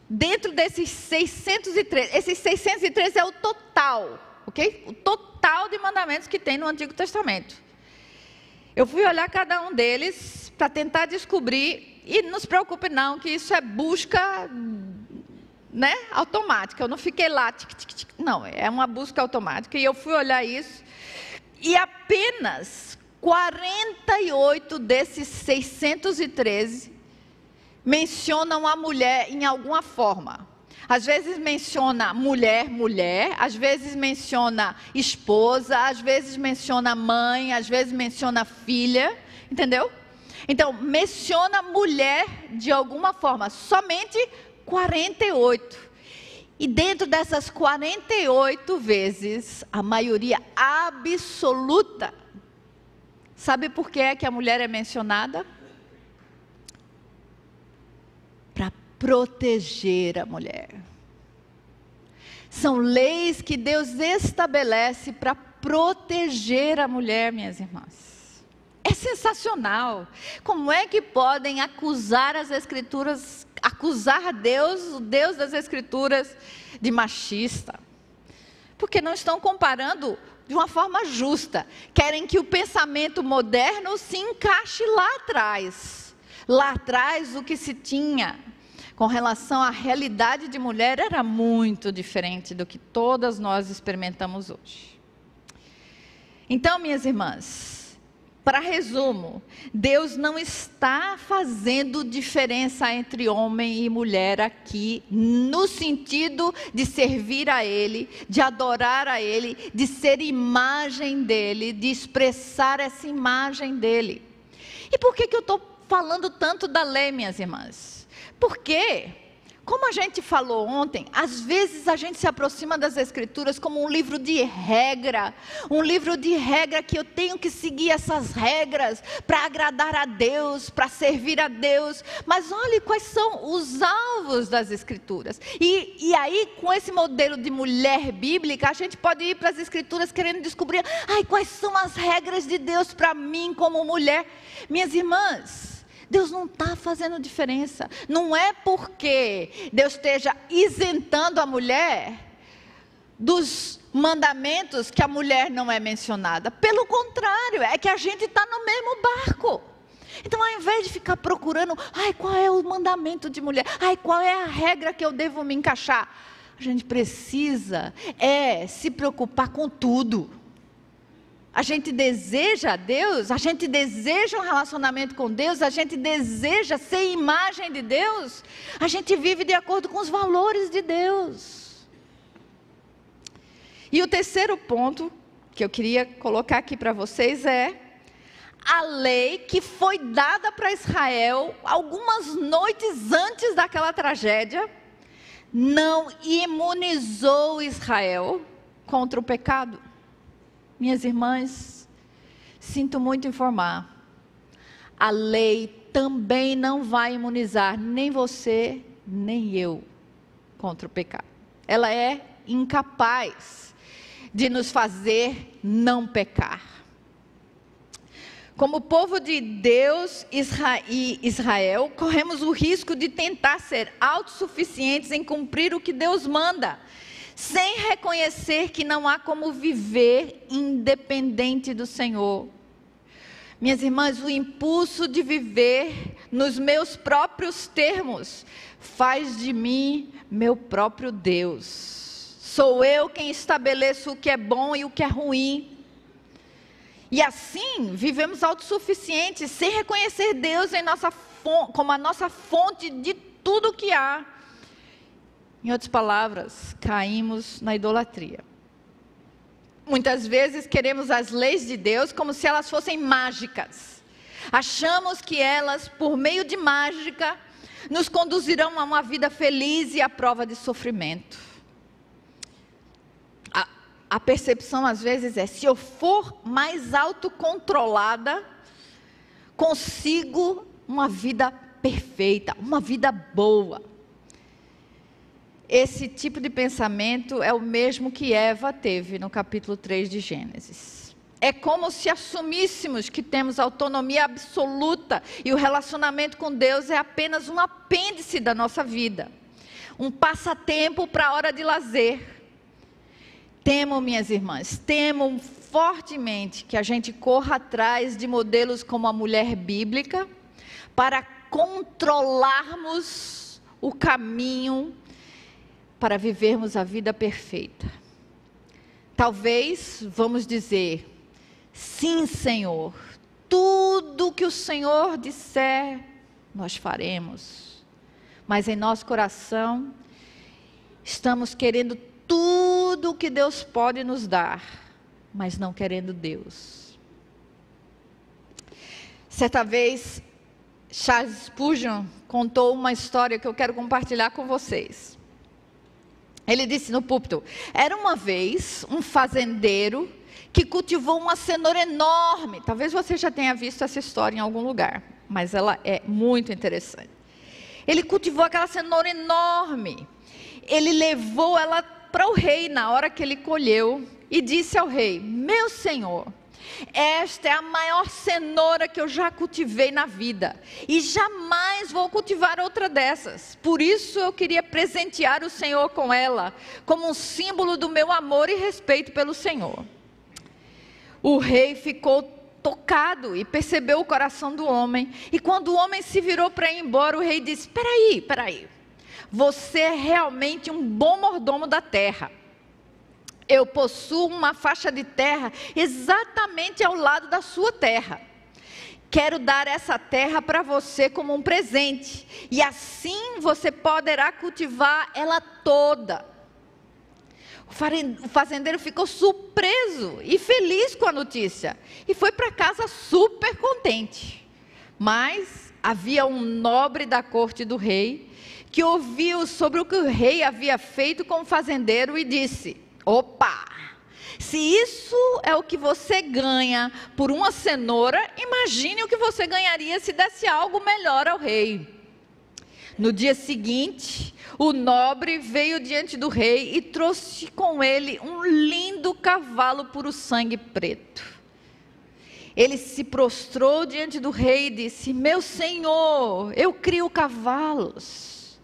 dentro desses 613, esses 613 é o total, ok? O total de mandamentos que tem no Antigo Testamento. Eu fui olhar cada um deles para tentar descobrir, e não se preocupe não, que isso é busca né, automática. Eu não fiquei lá, tic, tic, tic, não, é uma busca automática. E eu fui olhar isso, e apenas 48 desses 613 mencionam a mulher em alguma forma. Às vezes menciona mulher, mulher, às vezes menciona esposa, às vezes menciona mãe, às vezes menciona filha, entendeu? Então, menciona mulher de alguma forma, somente 48. E dentro dessas 48 vezes, a maioria absoluta, sabe por que é que a mulher é mencionada? Proteger a mulher. São leis que Deus estabelece para proteger a mulher, minhas irmãs. É sensacional. Como é que podem acusar as Escrituras, acusar Deus, o Deus das Escrituras, de machista? Porque não estão comparando de uma forma justa. Querem que o pensamento moderno se encaixe lá atrás. Lá atrás, o que se tinha com relação à realidade de mulher era muito diferente do que todas nós experimentamos hoje. Então, minhas irmãs, para resumo, Deus não está fazendo diferença entre homem e mulher aqui, no sentido de servir a Ele, de adorar a Ele, de ser imagem dEle, de expressar essa imagem dEle. E por que, que eu estou falando tanto da lei, minhas irmãs? Porque, como a gente falou ontem, às vezes a gente se aproxima das Escrituras como um livro de regra, um livro de regra que eu tenho que seguir essas regras para agradar a Deus, para servir a Deus. Mas olhe quais são os alvos das Escrituras. E, e aí, com esse modelo de mulher bíblica, a gente pode ir para as Escrituras querendo descobrir, ai, quais são as regras de Deus para mim como mulher. Minhas irmãs, Deus não está fazendo diferença. Não é porque Deus esteja isentando a mulher dos mandamentos que a mulher não é mencionada. Pelo contrário, é que a gente está no mesmo barco. Então, ao invés de ficar procurando, ai, qual é o mandamento de mulher? Ai, qual é a regra que eu devo me encaixar? A gente precisa é se preocupar com tudo a gente deseja Deus, a gente deseja um relacionamento com Deus, a gente deseja ser imagem de Deus, a gente vive de acordo com os valores de Deus. E o terceiro ponto que eu queria colocar aqui para vocês é a lei que foi dada para Israel algumas noites antes daquela tragédia não imunizou Israel contra o pecado. Minhas irmãs, sinto muito informar. A lei também não vai imunizar nem você, nem eu contra o pecado. Ela é incapaz de nos fazer não pecar. Como povo de Deus e Israel, corremos o risco de tentar ser autossuficientes em cumprir o que Deus manda sem reconhecer que não há como viver independente do Senhor. Minhas irmãs, o impulso de viver nos meus próprios termos faz de mim meu próprio Deus. Sou eu quem estabeleço o que é bom e o que é ruim. E assim vivemos autossuficientes, sem reconhecer Deus em nossa, como a nossa fonte de tudo que há. Em outras palavras, caímos na idolatria. Muitas vezes queremos as leis de Deus como se elas fossem mágicas. Achamos que elas, por meio de mágica, nos conduzirão a uma vida feliz e à prova de sofrimento. A, a percepção às vezes é: se eu for mais autocontrolada, consigo uma vida perfeita, uma vida boa. Esse tipo de pensamento é o mesmo que Eva teve no capítulo 3 de Gênesis. É como se assumíssemos que temos autonomia absoluta e o relacionamento com Deus é apenas um apêndice da nossa vida, um passatempo para a hora de lazer. Temo, minhas irmãs, temo fortemente que a gente corra atrás de modelos como a mulher bíblica para controlarmos o caminho para vivermos a vida perfeita. Talvez vamos dizer: sim, Senhor, tudo que o Senhor disser, nós faremos. Mas em nosso coração, estamos querendo tudo o que Deus pode nos dar, mas não querendo Deus. Certa vez, Charles Spurgeon contou uma história que eu quero compartilhar com vocês. Ele disse no púlpito: era uma vez um fazendeiro que cultivou uma cenoura enorme. Talvez você já tenha visto essa história em algum lugar, mas ela é muito interessante. Ele cultivou aquela cenoura enorme. Ele levou ela para o rei na hora que ele colheu e disse ao rei: Meu senhor, esta é a maior cenoura que eu já cultivei na vida e jamais vou cultivar outra dessas. Por isso eu queria presentear o Senhor com ela, como um símbolo do meu amor e respeito pelo Senhor. O rei ficou tocado e percebeu o coração do homem. E quando o homem se virou para ir embora, o rei disse: Peraí, peraí. Você é realmente um bom mordomo da terra. Eu possuo uma faixa de terra exatamente ao lado da sua terra. Quero dar essa terra para você como um presente, e assim você poderá cultivar ela toda. O fazendeiro ficou surpreso e feliz com a notícia e foi para casa super contente. Mas havia um nobre da corte do rei que ouviu sobre o que o rei havia feito com o fazendeiro e disse: Opa! Se isso é o que você ganha por uma cenoura, imagine o que você ganharia se desse algo melhor ao rei. No dia seguinte, o nobre veio diante do rei e trouxe com ele um lindo cavalo puro sangue preto. Ele se prostrou diante do rei e disse: Meu senhor, eu crio cavalos.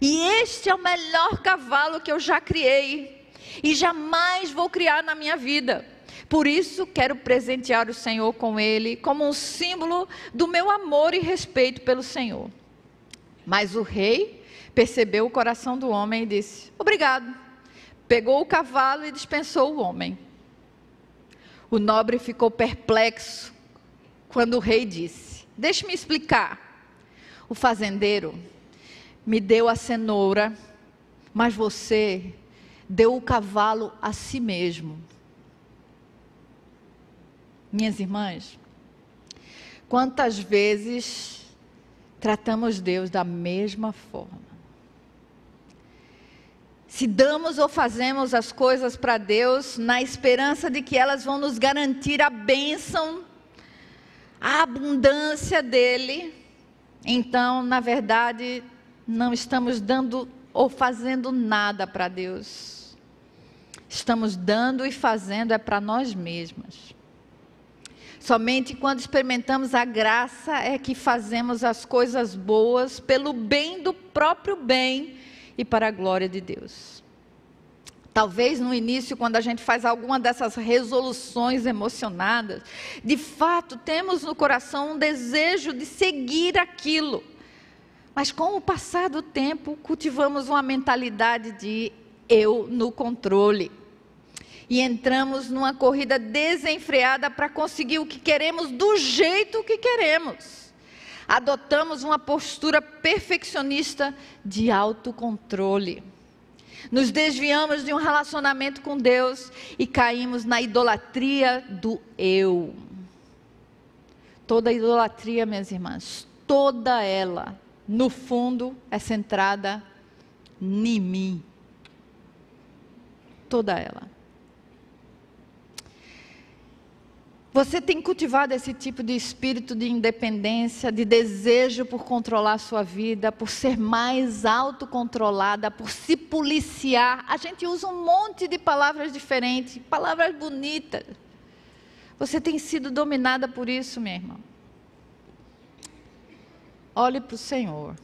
E este é o melhor cavalo que eu já criei e jamais vou criar na minha vida. Por isso, quero presentear o Senhor com ele, como um símbolo do meu amor e respeito pelo Senhor. Mas o rei percebeu o coração do homem e disse: Obrigado. Pegou o cavalo e dispensou o homem. O nobre ficou perplexo quando o rei disse: Deixe-me explicar. O fazendeiro me deu a cenoura, mas você deu o cavalo a si mesmo. Minhas irmãs, quantas vezes tratamos Deus da mesma forma? Se damos ou fazemos as coisas para Deus na esperança de que elas vão nos garantir a bênção, a abundância dEle, então, na verdade, não estamos dando ou fazendo nada para Deus estamos dando e fazendo é para nós mesmas. Somente quando experimentamos a graça é que fazemos as coisas boas pelo bem do próprio bem e para a glória de Deus. Talvez no início, quando a gente faz alguma dessas resoluções emocionadas, de fato temos no coração um desejo de seguir aquilo. Mas com o passar do tempo, cultivamos uma mentalidade de eu no controle e entramos numa corrida desenfreada para conseguir o que queremos do jeito que queremos. Adotamos uma postura perfeccionista de autocontrole. Nos desviamos de um relacionamento com Deus e caímos na idolatria do eu. Toda idolatria, minhas irmãs, toda ela, no fundo, é centrada em mim. Toda ela. Você tem cultivado esse tipo de espírito de independência, de desejo por controlar a sua vida, por ser mais autocontrolada, por se policiar. A gente usa um monte de palavras diferentes, palavras bonitas. Você tem sido dominada por isso, minha irmã. Olhe para o Senhor.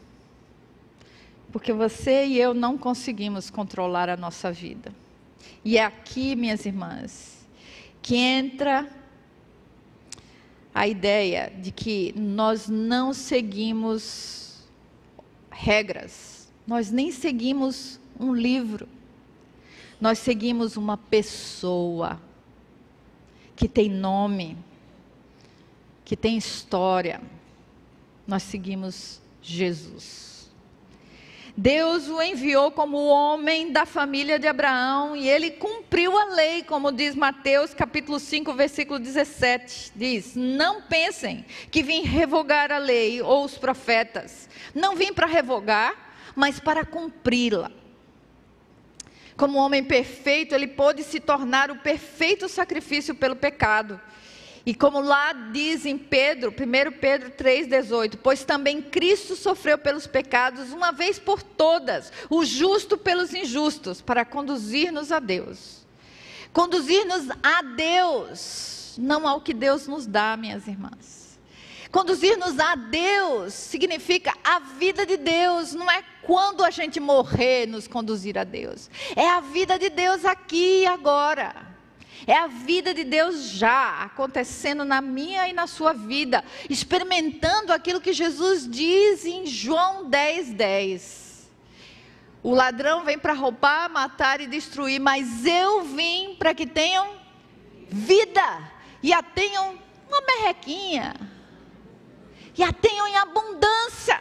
Porque você e eu não conseguimos controlar a nossa vida. E é aqui, minhas irmãs, que entra a ideia de que nós não seguimos regras, nós nem seguimos um livro, nós seguimos uma pessoa que tem nome, que tem história. Nós seguimos Jesus. Deus o enviou como homem da família de Abraão e ele cumpriu a lei, como diz Mateus capítulo 5, versículo 17. Diz: Não pensem que vim revogar a lei ou os profetas. Não vim para revogar, mas para cumpri-la. Como homem perfeito, ele pôde se tornar o perfeito sacrifício pelo pecado. E como lá diz em Pedro, 1 Pedro 3,18: Pois também Cristo sofreu pelos pecados uma vez por todas, o justo pelos injustos, para conduzir-nos a Deus. Conduzir-nos a Deus, não ao que Deus nos dá, minhas irmãs. Conduzir-nos a Deus significa a vida de Deus, não é quando a gente morrer nos conduzir a Deus, é a vida de Deus aqui e agora. É a vida de Deus já acontecendo na minha e na sua vida, experimentando aquilo que Jesus diz em João 10, 10. O ladrão vem para roubar, matar e destruir, mas eu vim para que tenham vida e a tenham uma merrequinha, e a tenham em abundância.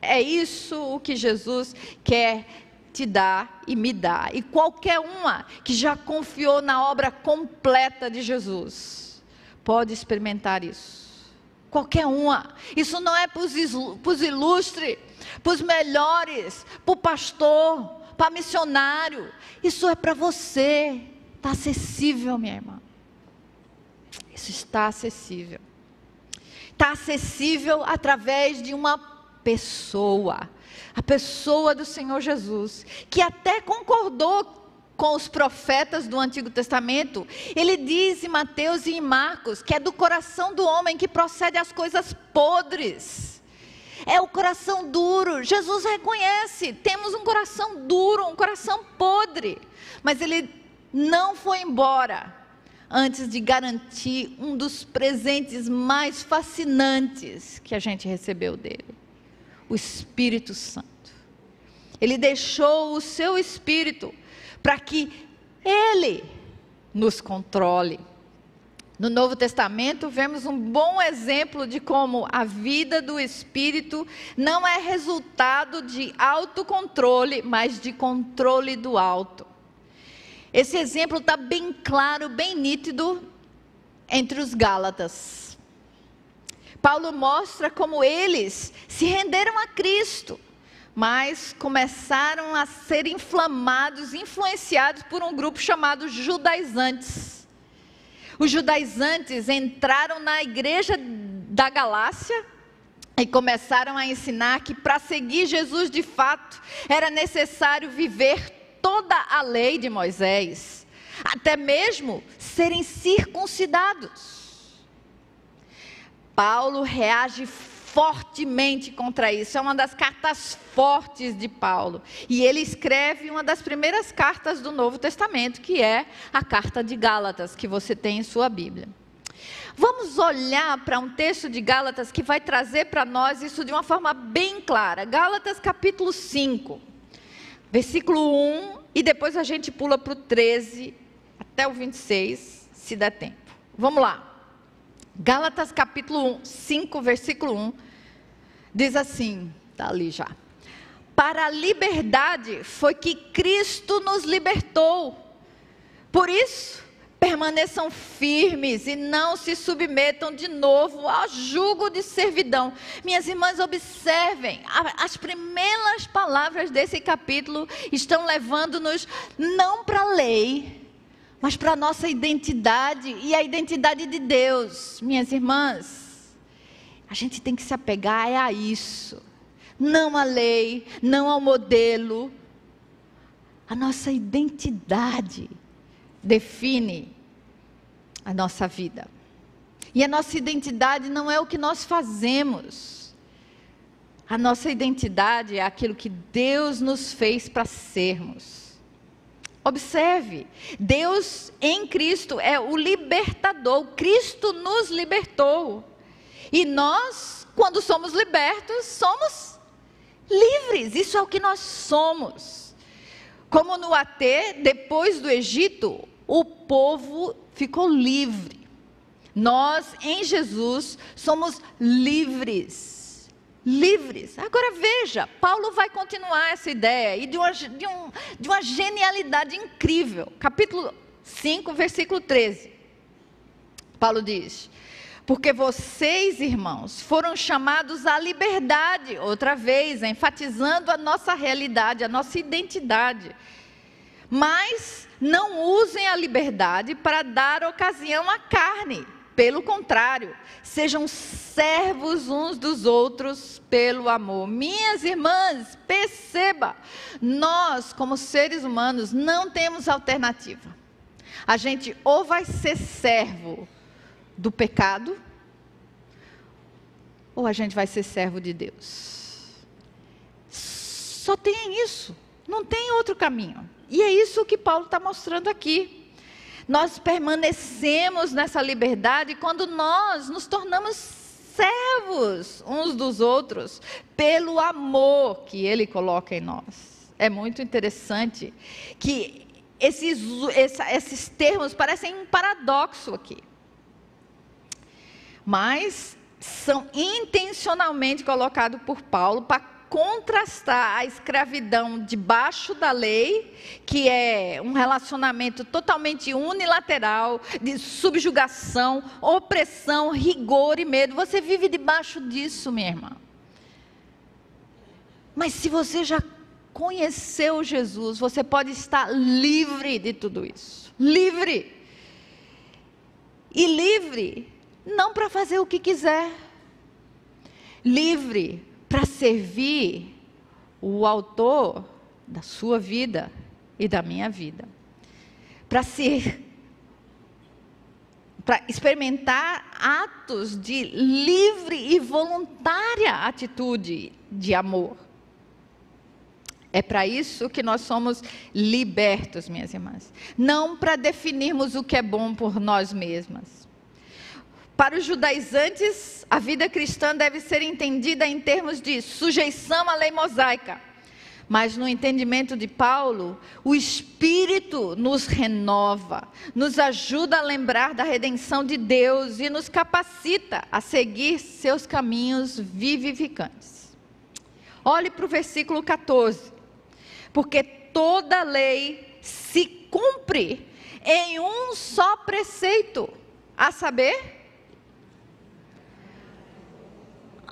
É isso o que Jesus quer te dá e me dá. E qualquer uma que já confiou na obra completa de Jesus pode experimentar isso. Qualquer uma. Isso não é para os ilustres, para os melhores, para o pastor, para missionário. Isso é para você. Está acessível, minha irmã. Isso está acessível. Está acessível através de uma pessoa a pessoa do Senhor Jesus, que até concordou com os profetas do Antigo Testamento. Ele diz em Mateus e em Marcos que é do coração do homem que procede as coisas podres. É o coração duro. Jesus reconhece: temos um coração duro, um coração podre. Mas ele não foi embora antes de garantir um dos presentes mais fascinantes que a gente recebeu dele o Espírito Santo. Ele deixou o seu Espírito para que Ele nos controle. No Novo Testamento, vemos um bom exemplo de como a vida do Espírito não é resultado de autocontrole, mas de controle do alto. Esse exemplo está bem claro, bem nítido entre os Gálatas. Paulo mostra como eles se renderam a Cristo, mas começaram a ser inflamados, influenciados por um grupo chamado judaizantes. Os judaizantes entraram na igreja da Galácia e começaram a ensinar que para seguir Jesus de fato era necessário viver toda a lei de Moisés, até mesmo serem circuncidados. Paulo reage fortemente contra isso. É uma das cartas fortes de Paulo. E ele escreve uma das primeiras cartas do Novo Testamento, que é a carta de Gálatas, que você tem em sua Bíblia. Vamos olhar para um texto de Gálatas que vai trazer para nós isso de uma forma bem clara. Gálatas capítulo 5, versículo 1, e depois a gente pula para o 13 até o 26, se der tempo. Vamos lá. Gálatas capítulo 1, 5, versículo 1, diz assim, está ali já. Para a liberdade foi que Cristo nos libertou. Por isso, permaneçam firmes e não se submetam de novo ao jugo de servidão. Minhas irmãs, observem, as primeiras palavras desse capítulo estão levando-nos não para a lei, mas para a nossa identidade e a identidade de Deus, minhas irmãs. A gente tem que se apegar é a isso, não à lei, não ao modelo. A nossa identidade define a nossa vida. E a nossa identidade não é o que nós fazemos. A nossa identidade é aquilo que Deus nos fez para sermos. Observe, Deus em Cristo é o libertador, Cristo nos libertou. E nós, quando somos libertos, somos livres, isso é o que nós somos. Como no AT, depois do Egito, o povo ficou livre. Nós, em Jesus, somos livres livres. Agora veja, Paulo vai continuar essa ideia e de uma, de, um, de uma genialidade incrível. Capítulo 5, versículo 13. Paulo diz: Porque vocês, irmãos, foram chamados à liberdade, outra vez, enfatizando a nossa realidade, a nossa identidade. Mas não usem a liberdade para dar ocasião à carne Pelo contrário, sejam servos uns dos outros pelo amor. Minhas irmãs, perceba, nós, como seres humanos, não temos alternativa. A gente ou vai ser servo do pecado, ou a gente vai ser servo de Deus. Só tem isso, não tem outro caminho. E é isso que Paulo está mostrando aqui. Nós permanecemos nessa liberdade quando nós nos tornamos servos uns dos outros, pelo amor que Ele coloca em nós. É muito interessante que esses, esses termos parecem um paradoxo aqui. Mas são intencionalmente colocados por Paulo para contrastar a escravidão debaixo da lei, que é um relacionamento totalmente unilateral, de subjugação, opressão, rigor e medo. Você vive debaixo disso, minha irmã. Mas se você já conheceu Jesus, você pode estar livre de tudo isso. Livre. E livre não para fazer o que quiser. Livre para servir o autor da sua vida e da minha vida. Para ser para experimentar atos de livre e voluntária atitude de amor. É para isso que nós somos libertos, minhas irmãs. Não para definirmos o que é bom por nós mesmas para os judaizantes, a vida cristã deve ser entendida em termos de sujeição à lei mosaica. Mas no entendimento de Paulo, o Espírito nos renova, nos ajuda a lembrar da redenção de Deus e nos capacita a seguir seus caminhos vivificantes. Olhe para o versículo 14. Porque toda lei se cumpre em um só preceito, a saber,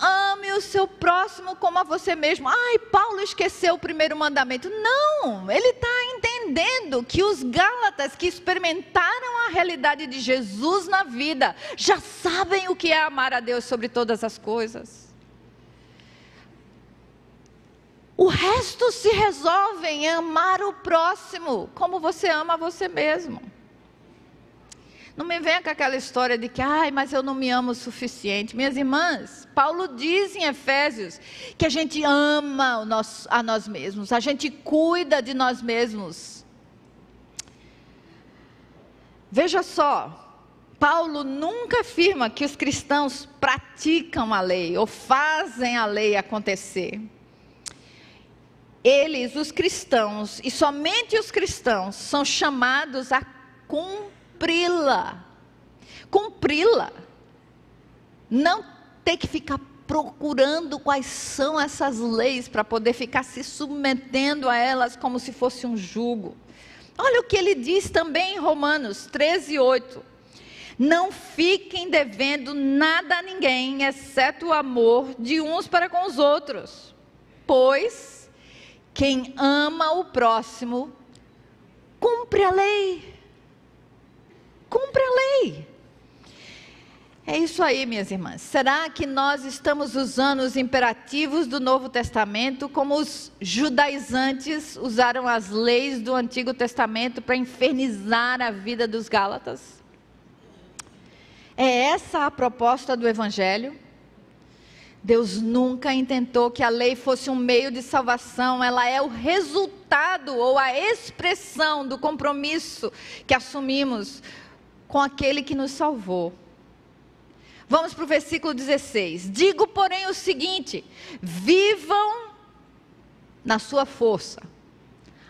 ame o seu próximo como a você mesmo. Ai, Paulo esqueceu o primeiro mandamento. Não, ele está entendendo que os Gálatas que experimentaram a realidade de Jesus na vida já sabem o que é amar a Deus sobre todas as coisas. O resto se resolve em amar o próximo como você ama você mesmo. Não me venha com aquela história de que, ai, mas eu não me amo o suficiente. Minhas irmãs, Paulo diz em Efésios que a gente ama nosso, a nós mesmos, a gente cuida de nós mesmos. Veja só, Paulo nunca afirma que os cristãos praticam a lei ou fazem a lei acontecer. Eles, os cristãos, e somente os cristãos, são chamados a cumprir cumpri-la. Cumpri-la. Não ter que ficar procurando quais são essas leis para poder ficar se submetendo a elas como se fosse um jugo. Olha o que ele diz também em Romanos 13, 8. Não fiquem devendo nada a ninguém, exceto o amor de uns para com os outros. Pois quem ama o próximo, cumpre a lei cumpre a lei. É isso aí, minhas irmãs. Será que nós estamos usando os imperativos do Novo Testamento como os judaizantes usaram as leis do Antigo Testamento para infernizar a vida dos Gálatas? É essa a proposta do Evangelho? Deus nunca intentou que a lei fosse um meio de salvação, ela é o resultado ou a expressão do compromisso que assumimos com aquele que nos salvou. Vamos para o versículo 16. Digo, porém, o seguinte: vivam na sua força,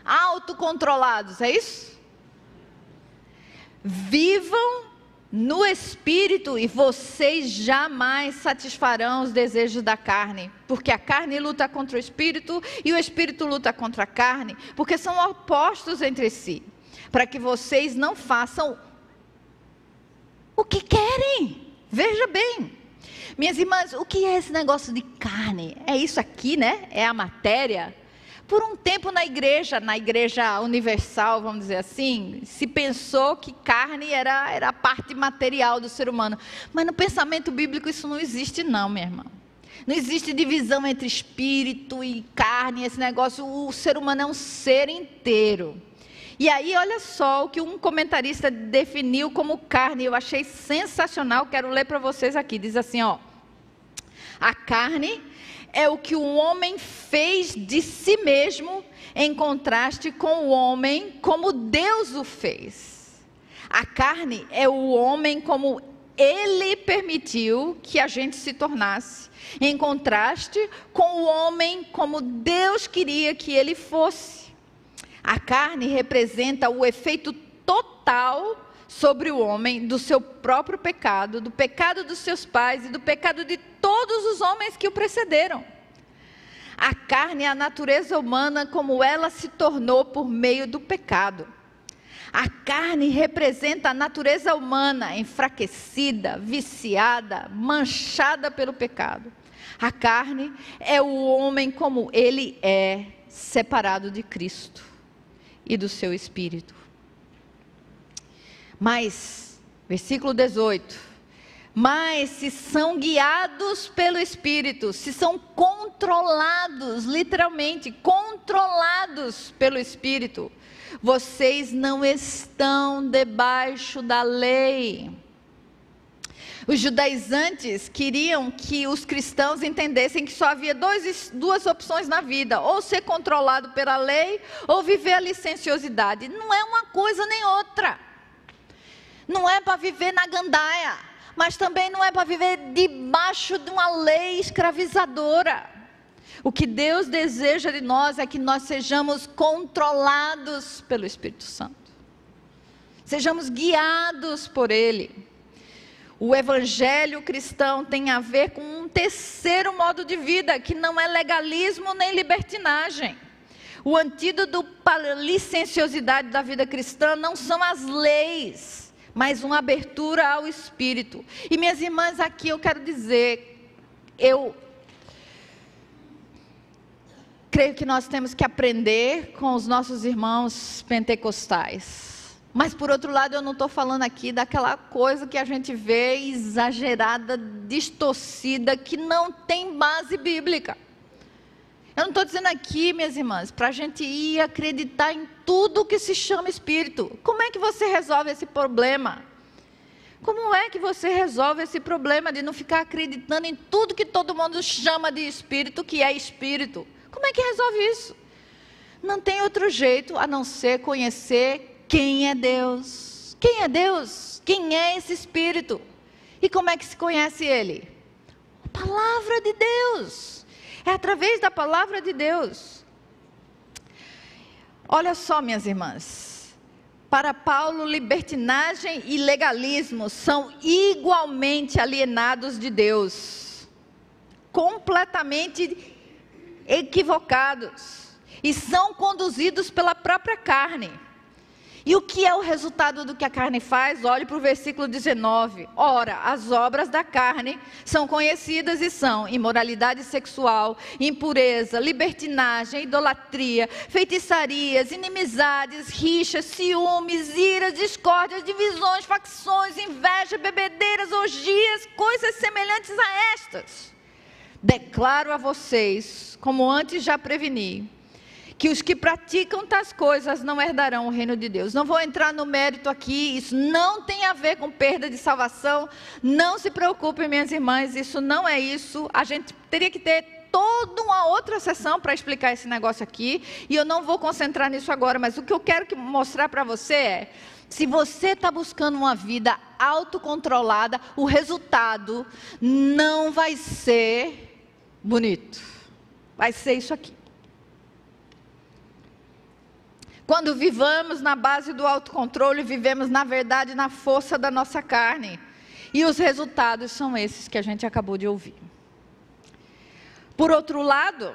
autocontrolados, é isso? Vivam no espírito e vocês jamais satisfarão os desejos da carne, porque a carne luta contra o espírito e o espírito luta contra a carne, porque são opostos entre si, para que vocês não façam o que querem. Veja bem. Minhas irmãs, o que é esse negócio de carne? É isso aqui, né? É a matéria. por um tempo na igreja, na igreja universal, vamos dizer assim, se pensou que carne era, era a parte material do ser humano. Mas no pensamento bíblico isso não existe, não, minha irmã. Não existe divisão entre espírito e carne, esse negócio. O ser humano é um ser inteiro. E aí, olha só o que um comentarista definiu como carne, eu achei sensacional, quero ler para vocês aqui. Diz assim: ó. A carne é o que o homem fez de si mesmo, em contraste com o homem como Deus o fez. A carne é o homem como ele permitiu que a gente se tornasse, em contraste com o homem como Deus queria que ele fosse. A carne representa o efeito total sobre o homem do seu próprio pecado, do pecado dos seus pais e do pecado de todos os homens que o precederam. A carne é a natureza humana como ela se tornou por meio do pecado. A carne representa a natureza humana enfraquecida, viciada, manchada pelo pecado. A carne é o homem como ele é, separado de Cristo e do seu espírito. Mas, versículo 18. Mas se são guiados pelo Espírito, se são controlados, literalmente, controlados pelo Espírito, vocês não estão debaixo da lei. Os judaizantes queriam que os cristãos entendessem que só havia dois, duas opções na vida: ou ser controlado pela lei, ou viver a licenciosidade. Não é uma coisa nem outra não é para viver na gandaia, mas também não é para viver debaixo de uma lei escravizadora. O que Deus deseja de nós é que nós sejamos controlados pelo Espírito Santo, sejamos guiados por Ele. O evangelho cristão tem a ver com um terceiro modo de vida, que não é legalismo nem libertinagem. O antídoto para a licenciosidade da vida cristã não são as leis, mas uma abertura ao Espírito. E minhas irmãs, aqui eu quero dizer, eu creio que nós temos que aprender com os nossos irmãos pentecostais. Mas por outro lado, eu não estou falando aqui daquela coisa que a gente vê exagerada, distorcida, que não tem base bíblica. Eu não estou dizendo aqui, minhas irmãs, para a gente ir acreditar em tudo que se chama espírito. Como é que você resolve esse problema? Como é que você resolve esse problema de não ficar acreditando em tudo que todo mundo chama de espírito, que é espírito? Como é que resolve isso? Não tem outro jeito a não ser conhecer quem é Deus. Quem é Deus? Quem é esse espírito? E como é que se conhece ele? A palavra de Deus. É através da palavra de Deus. Olha só, minhas irmãs. Para Paulo, libertinagem e legalismo são igualmente alienados de Deus, completamente equivocados, e são conduzidos pela própria carne. E o que é o resultado do que a carne faz? Olhe para o versículo 19. Ora, as obras da carne são conhecidas e são imoralidade sexual, impureza, libertinagem, idolatria, feitiçarias, inimizades, rixas, ciúmes, iras, discórdias, divisões, facções, inveja, bebedeiras, orgias, coisas semelhantes a estas. Declaro a vocês, como antes já preveni, que os que praticam tais coisas não herdarão o reino de Deus. Não vou entrar no mérito aqui, isso não tem a ver com perda de salvação. Não se preocupem, minhas irmãs, isso não é isso. A gente teria que ter toda uma outra sessão para explicar esse negócio aqui, e eu não vou concentrar nisso agora, mas o que eu quero mostrar para você é: se você está buscando uma vida autocontrolada, o resultado não vai ser bonito. Vai ser isso aqui. Quando vivamos na base do autocontrole, vivemos, na verdade, na força da nossa carne. E os resultados são esses que a gente acabou de ouvir. Por outro lado,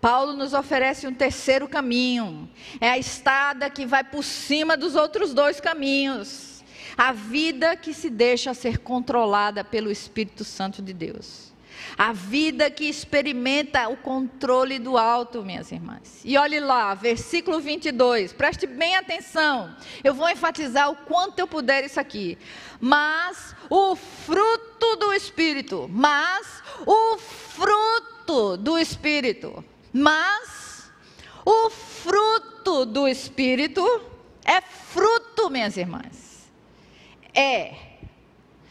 Paulo nos oferece um terceiro caminho. É a estada que vai por cima dos outros dois caminhos. A vida que se deixa ser controlada pelo Espírito Santo de Deus. A vida que experimenta o controle do alto, minhas irmãs. E olhe lá, versículo 22, preste bem atenção. Eu vou enfatizar o quanto eu puder isso aqui. Mas o fruto do Espírito, mas o fruto do Espírito, mas o fruto do Espírito é fruto, minhas irmãs. É.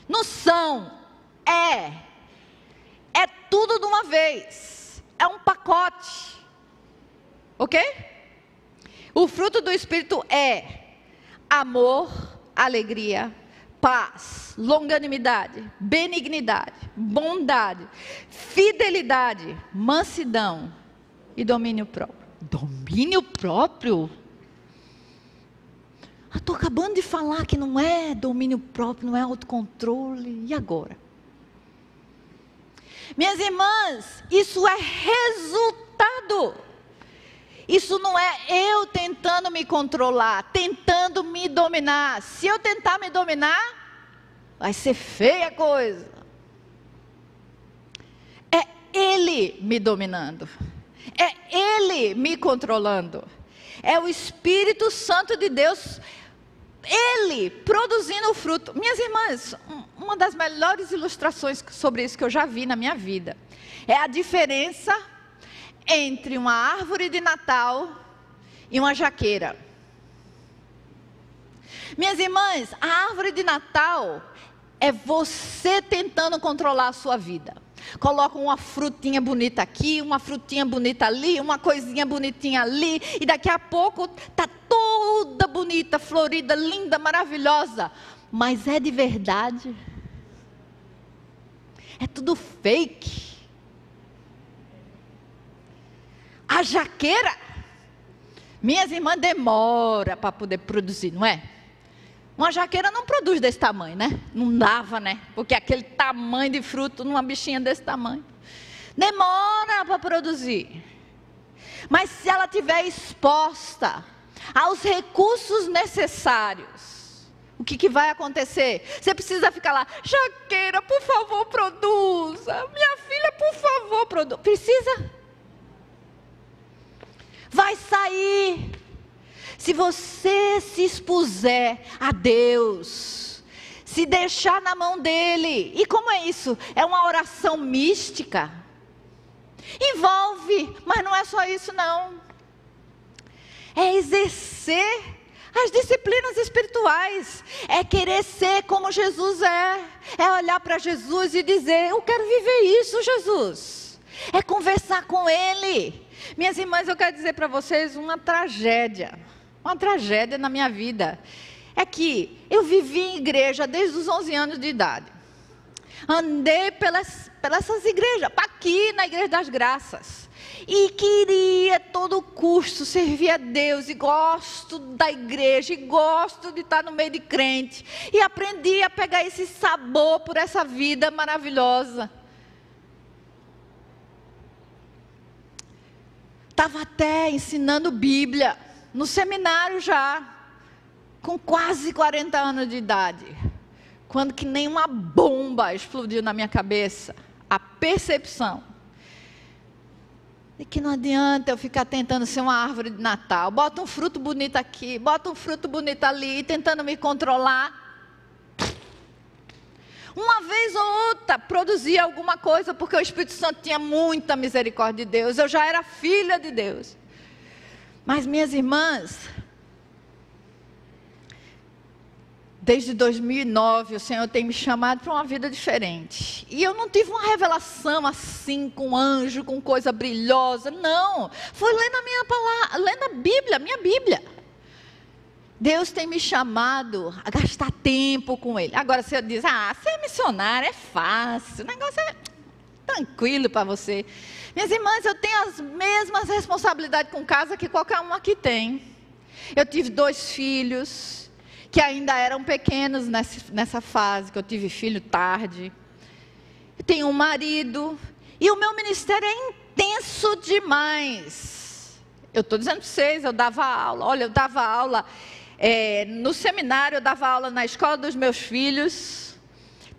Não são. É é tudo de uma vez. É um pacote. Ok? O fruto do Espírito é amor, alegria, paz, longanimidade, benignidade, bondade, fidelidade, mansidão e domínio próprio. Domínio próprio? Estou acabando de falar que não é domínio próprio, não é autocontrole. E agora? Minhas irmãs, isso é resultado. Isso não é eu tentando me controlar, tentando me dominar. Se eu tentar me dominar, vai ser feia coisa. É Ele me dominando. É Ele me controlando. É o Espírito Santo de Deus ele produzindo o fruto. Minhas irmãs, uma das melhores ilustrações sobre isso que eu já vi na minha vida é a diferença entre uma árvore de Natal e uma jaqueira. Minhas irmãs, a árvore de Natal é você tentando controlar a sua vida. Coloca uma frutinha bonita aqui, uma frutinha bonita ali, uma coisinha bonitinha ali, e daqui a pouco tá toda bonita, florida, linda, maravilhosa. Mas é de verdade? É tudo fake. A jaqueira, minhas irmãs, demora para poder produzir, não é? Uma jaqueira não produz desse tamanho, né? Não dava, né? Porque aquele tamanho de fruto numa bichinha desse tamanho. Demora para produzir. Mas se ela tiver exposta aos recursos necessários, o que, que vai acontecer? Você precisa ficar lá, jaqueira, por favor, produza. Minha filha, por favor, produza. Precisa? Vai sair se você se expuser a Deus, se deixar na mão dele, e como é isso? É uma oração mística. Envolve, mas não é só isso não. É exercer as disciplinas espirituais, é querer ser como Jesus é, é olhar para Jesus e dizer: Eu quero viver isso, Jesus. É conversar com Ele. Minhas irmãs, eu quero dizer para vocês uma tragédia uma tragédia na minha vida. É que eu vivi em igreja desde os 11 anos de idade. Andei pelas, pelas essas igrejas, aqui na Igreja das Graças. E queria todo custo servir a Deus, e gosto da igreja, e gosto de estar no meio de crente. E aprendi a pegar esse sabor por essa vida maravilhosa. Estava até ensinando Bíblia no seminário já, com quase 40 anos de idade, quando que nem uma bomba explodiu na minha cabeça, a percepção de que não adianta eu ficar tentando ser uma árvore de Natal, bota um fruto bonito aqui, bota um fruto bonito ali, tentando me controlar. Uma vez ou outra produzia alguma coisa, porque o Espírito Santo tinha muita misericórdia de Deus, eu já era filha de Deus. Mas, minhas irmãs, desde 2009 o Senhor tem me chamado para uma vida diferente. E eu não tive uma revelação assim, com anjo, com coisa brilhosa. Não. Foi lendo a minha palavra, lendo a Bíblia, a minha Bíblia. Deus tem me chamado a gastar tempo com Ele. Agora, você diz, ah, ser missionário é fácil, o negócio é tranquilo para você. Minhas irmãs, eu tenho as mesmas responsabilidades com casa que qualquer um aqui tem. Eu tive dois filhos que ainda eram pequenos nessa, nessa fase, que eu tive filho tarde. Eu tenho um marido. E o meu ministério é intenso demais. Eu estou dizendo para vocês, eu dava aula. Olha, eu dava aula é, no seminário, eu dava aula na escola dos meus filhos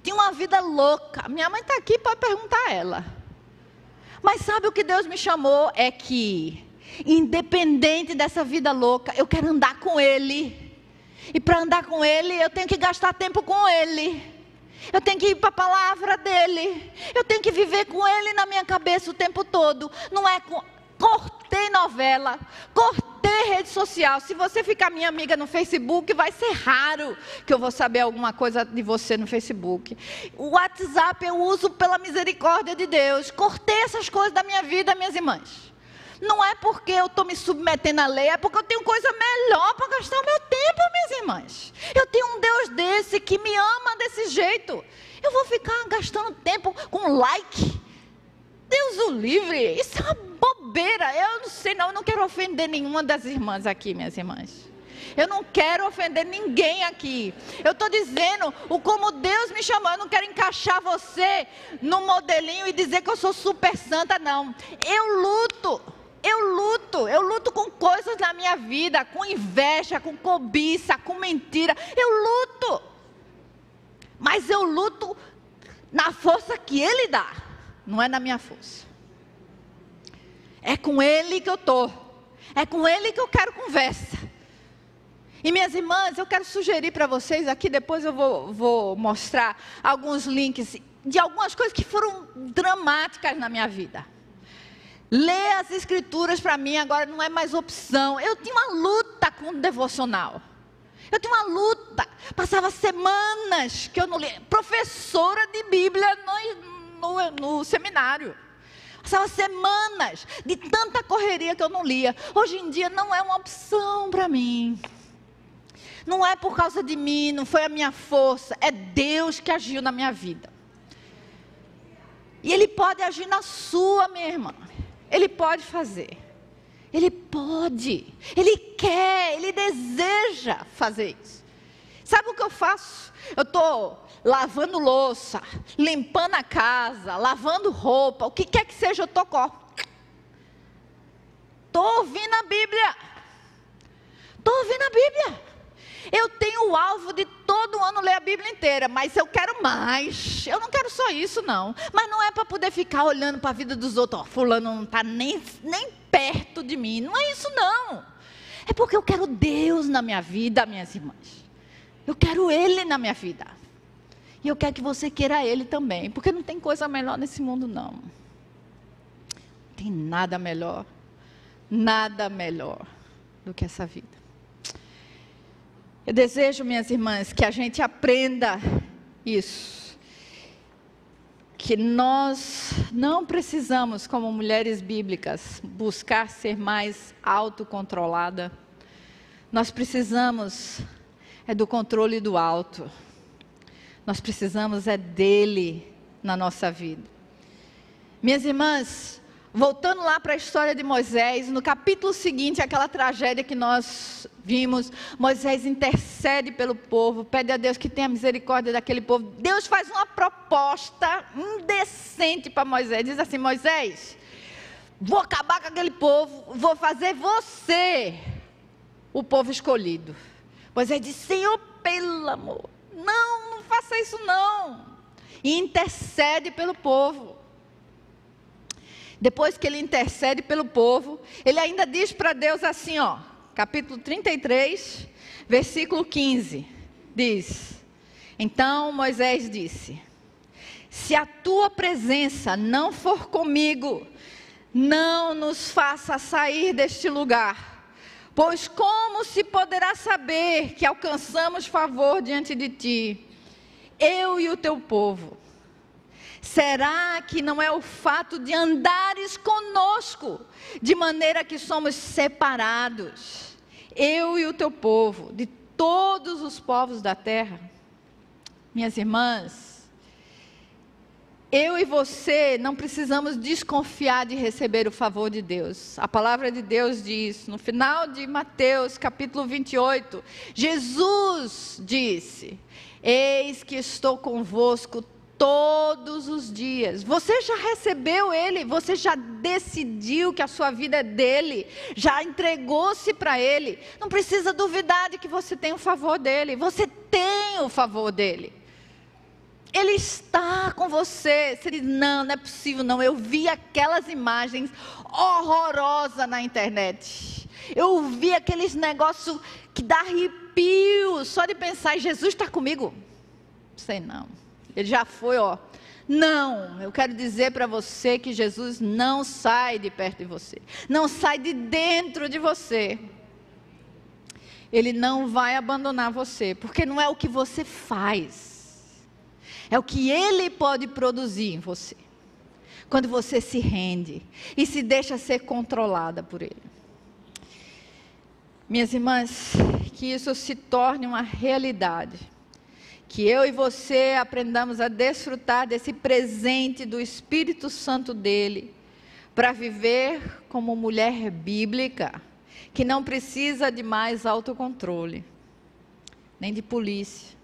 tinha uma vida louca. Minha mãe está aqui para perguntar a ela. Mas sabe o que Deus me chamou? É que, independente dessa vida louca, eu quero andar com Ele. E para andar com Ele, eu tenho que gastar tempo com Ele. Eu tenho que ir para a palavra dele. Eu tenho que viver com ele na minha cabeça o tempo todo. Não é com. Cortei novela, cortei rede social. Se você ficar minha amiga no Facebook, vai ser raro que eu vou saber alguma coisa de você no Facebook. O WhatsApp eu uso pela misericórdia de Deus. Cortei essas coisas da minha vida, minhas irmãs. Não é porque eu estou me submetendo à lei, é porque eu tenho coisa melhor para gastar o meu tempo, minhas irmãs. Eu tenho um Deus desse que me ama desse jeito. Eu vou ficar gastando tempo com like. Deus o livre, isso é uma bobeira. Eu não sei, não, eu não quero ofender nenhuma das irmãs aqui, minhas irmãs. Eu não quero ofender ninguém aqui. Eu estou dizendo o como Deus me chamou. Eu não quero encaixar você no modelinho e dizer que eu sou super santa, não. Eu luto. Eu luto, eu luto com coisas na minha vida, com inveja, com cobiça, com mentira. Eu luto. Mas eu luto na força que Ele dá, não é na minha força. É com Ele que eu estou. É com Ele que eu quero conversa. E minhas irmãs, eu quero sugerir para vocês aqui, depois eu vou, vou mostrar alguns links de algumas coisas que foram dramáticas na minha vida. Ler as escrituras para mim agora não é mais opção. Eu tinha uma luta com o devocional. Eu tinha uma luta. Passava semanas que eu não lia. Professora de Bíblia no, no, no seminário. Passava semanas de tanta correria que eu não lia. Hoje em dia não é uma opção para mim. Não é por causa de mim, não foi a minha força. É Deus que agiu na minha vida. E Ele pode agir na sua, minha irmã. Ele pode fazer. Ele pode. Ele quer, ele deseja fazer isso. Sabe o que eu faço? Eu estou lavando louça, limpando a casa, lavando roupa, o que quer que seja, eu estou Estou ouvindo a Bíblia. Estou ouvindo a Bíblia. Eu tenho o alvo de todo ano ler a Bíblia inteira, mas eu quero mais. Eu não quero só isso, não. Mas não é para poder ficar olhando para a vida dos outros. Oh, fulano não está nem, nem perto de mim. Não é isso, não. É porque eu quero Deus na minha vida, minhas irmãs. Eu quero Ele na minha vida. E eu quero que você queira Ele também. Porque não tem coisa melhor nesse mundo, não. Não tem nada melhor. Nada melhor do que essa vida. Eu desejo, minhas irmãs, que a gente aprenda isso. Que nós não precisamos, como mulheres bíblicas, buscar ser mais autocontrolada. Nós precisamos é do controle do alto. Nós precisamos é dele na nossa vida. Minhas irmãs, voltando lá para a história de Moisés, no capítulo seguinte, aquela tragédia que nós vimos, Moisés intercede pelo povo, pede a Deus que tenha misericórdia daquele povo. Deus faz uma proposta indecente para Moisés, diz assim: Moisés, vou acabar com aquele povo, vou fazer você o povo escolhido. Moisés diz: Senhor, pelo amor, não, faça isso não. E intercede pelo povo. Depois que ele intercede pelo povo, ele ainda diz para Deus assim, ó, capítulo 33, versículo 15, diz: Então Moisés disse: Se a tua presença não for comigo, não nos faça sair deste lugar, pois como se poderá saber que alcançamos favor diante de ti, eu e o teu povo? Será que não é o fato de andares conosco, de maneira que somos separados, eu e o teu povo, de todos os povos da terra? Minhas irmãs, eu e você não precisamos desconfiar de receber o favor de Deus. A palavra de Deus diz, no final de Mateus capítulo 28, Jesus disse: Eis que estou convosco todos os dias. Você já recebeu Ele, você já decidiu que a sua vida é dele, já entregou-se para Ele. Não precisa duvidar de que você tem o favor dele, você tem o favor dele. Ele está com você. Você diz: Não, não é possível, não. Eu vi aquelas imagens horrorosas na internet. Eu vi aqueles negócios que dá arrepio só de pensar: Jesus está comigo. Sei não. Ele já foi, ó. Não, eu quero dizer para você que Jesus não sai de perto de você, não sai de dentro de você. Ele não vai abandonar você, porque não é o que você faz, é o que Ele pode produzir em você. Quando você se rende e se deixa ser controlada por Ele. Minhas irmãs, que isso se torne uma realidade que eu e você aprendamos a desfrutar desse presente do Espírito Santo dele, para viver como mulher bíblica, que não precisa de mais autocontrole, nem de polícia,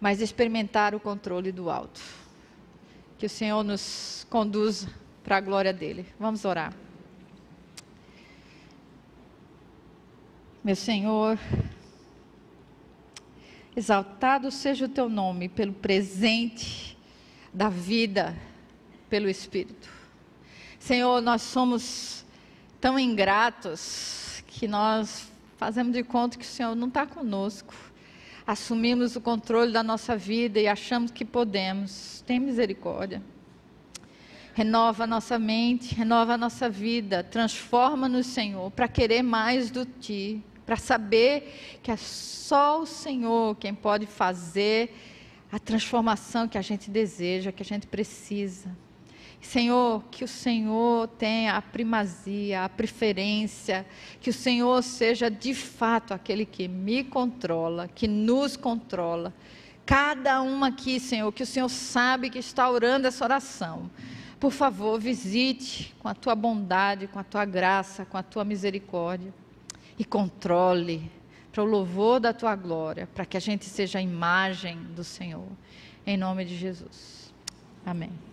mas experimentar o controle do alto. Que o Senhor nos conduza para a glória dele. Vamos orar. Meu Senhor, Exaltado seja o teu nome pelo presente da vida, pelo Espírito. Senhor, nós somos tão ingratos que nós fazemos de conta que o Senhor não está conosco. Assumimos o controle da nossa vida e achamos que podemos. Tem misericórdia. Renova a nossa mente, renova a nossa vida, transforma-nos, Senhor, para querer mais do Ti para saber que é só o Senhor quem pode fazer a transformação que a gente deseja, que a gente precisa. Senhor, que o Senhor tenha a primazia, a preferência, que o Senhor seja de fato aquele que me controla, que nos controla. Cada um aqui, Senhor, que o Senhor sabe que está orando essa oração. Por favor, visite com a tua bondade, com a tua graça, com a tua misericórdia e controle para o louvor da tua glória, para que a gente seja a imagem do Senhor. Em nome de Jesus. Amém.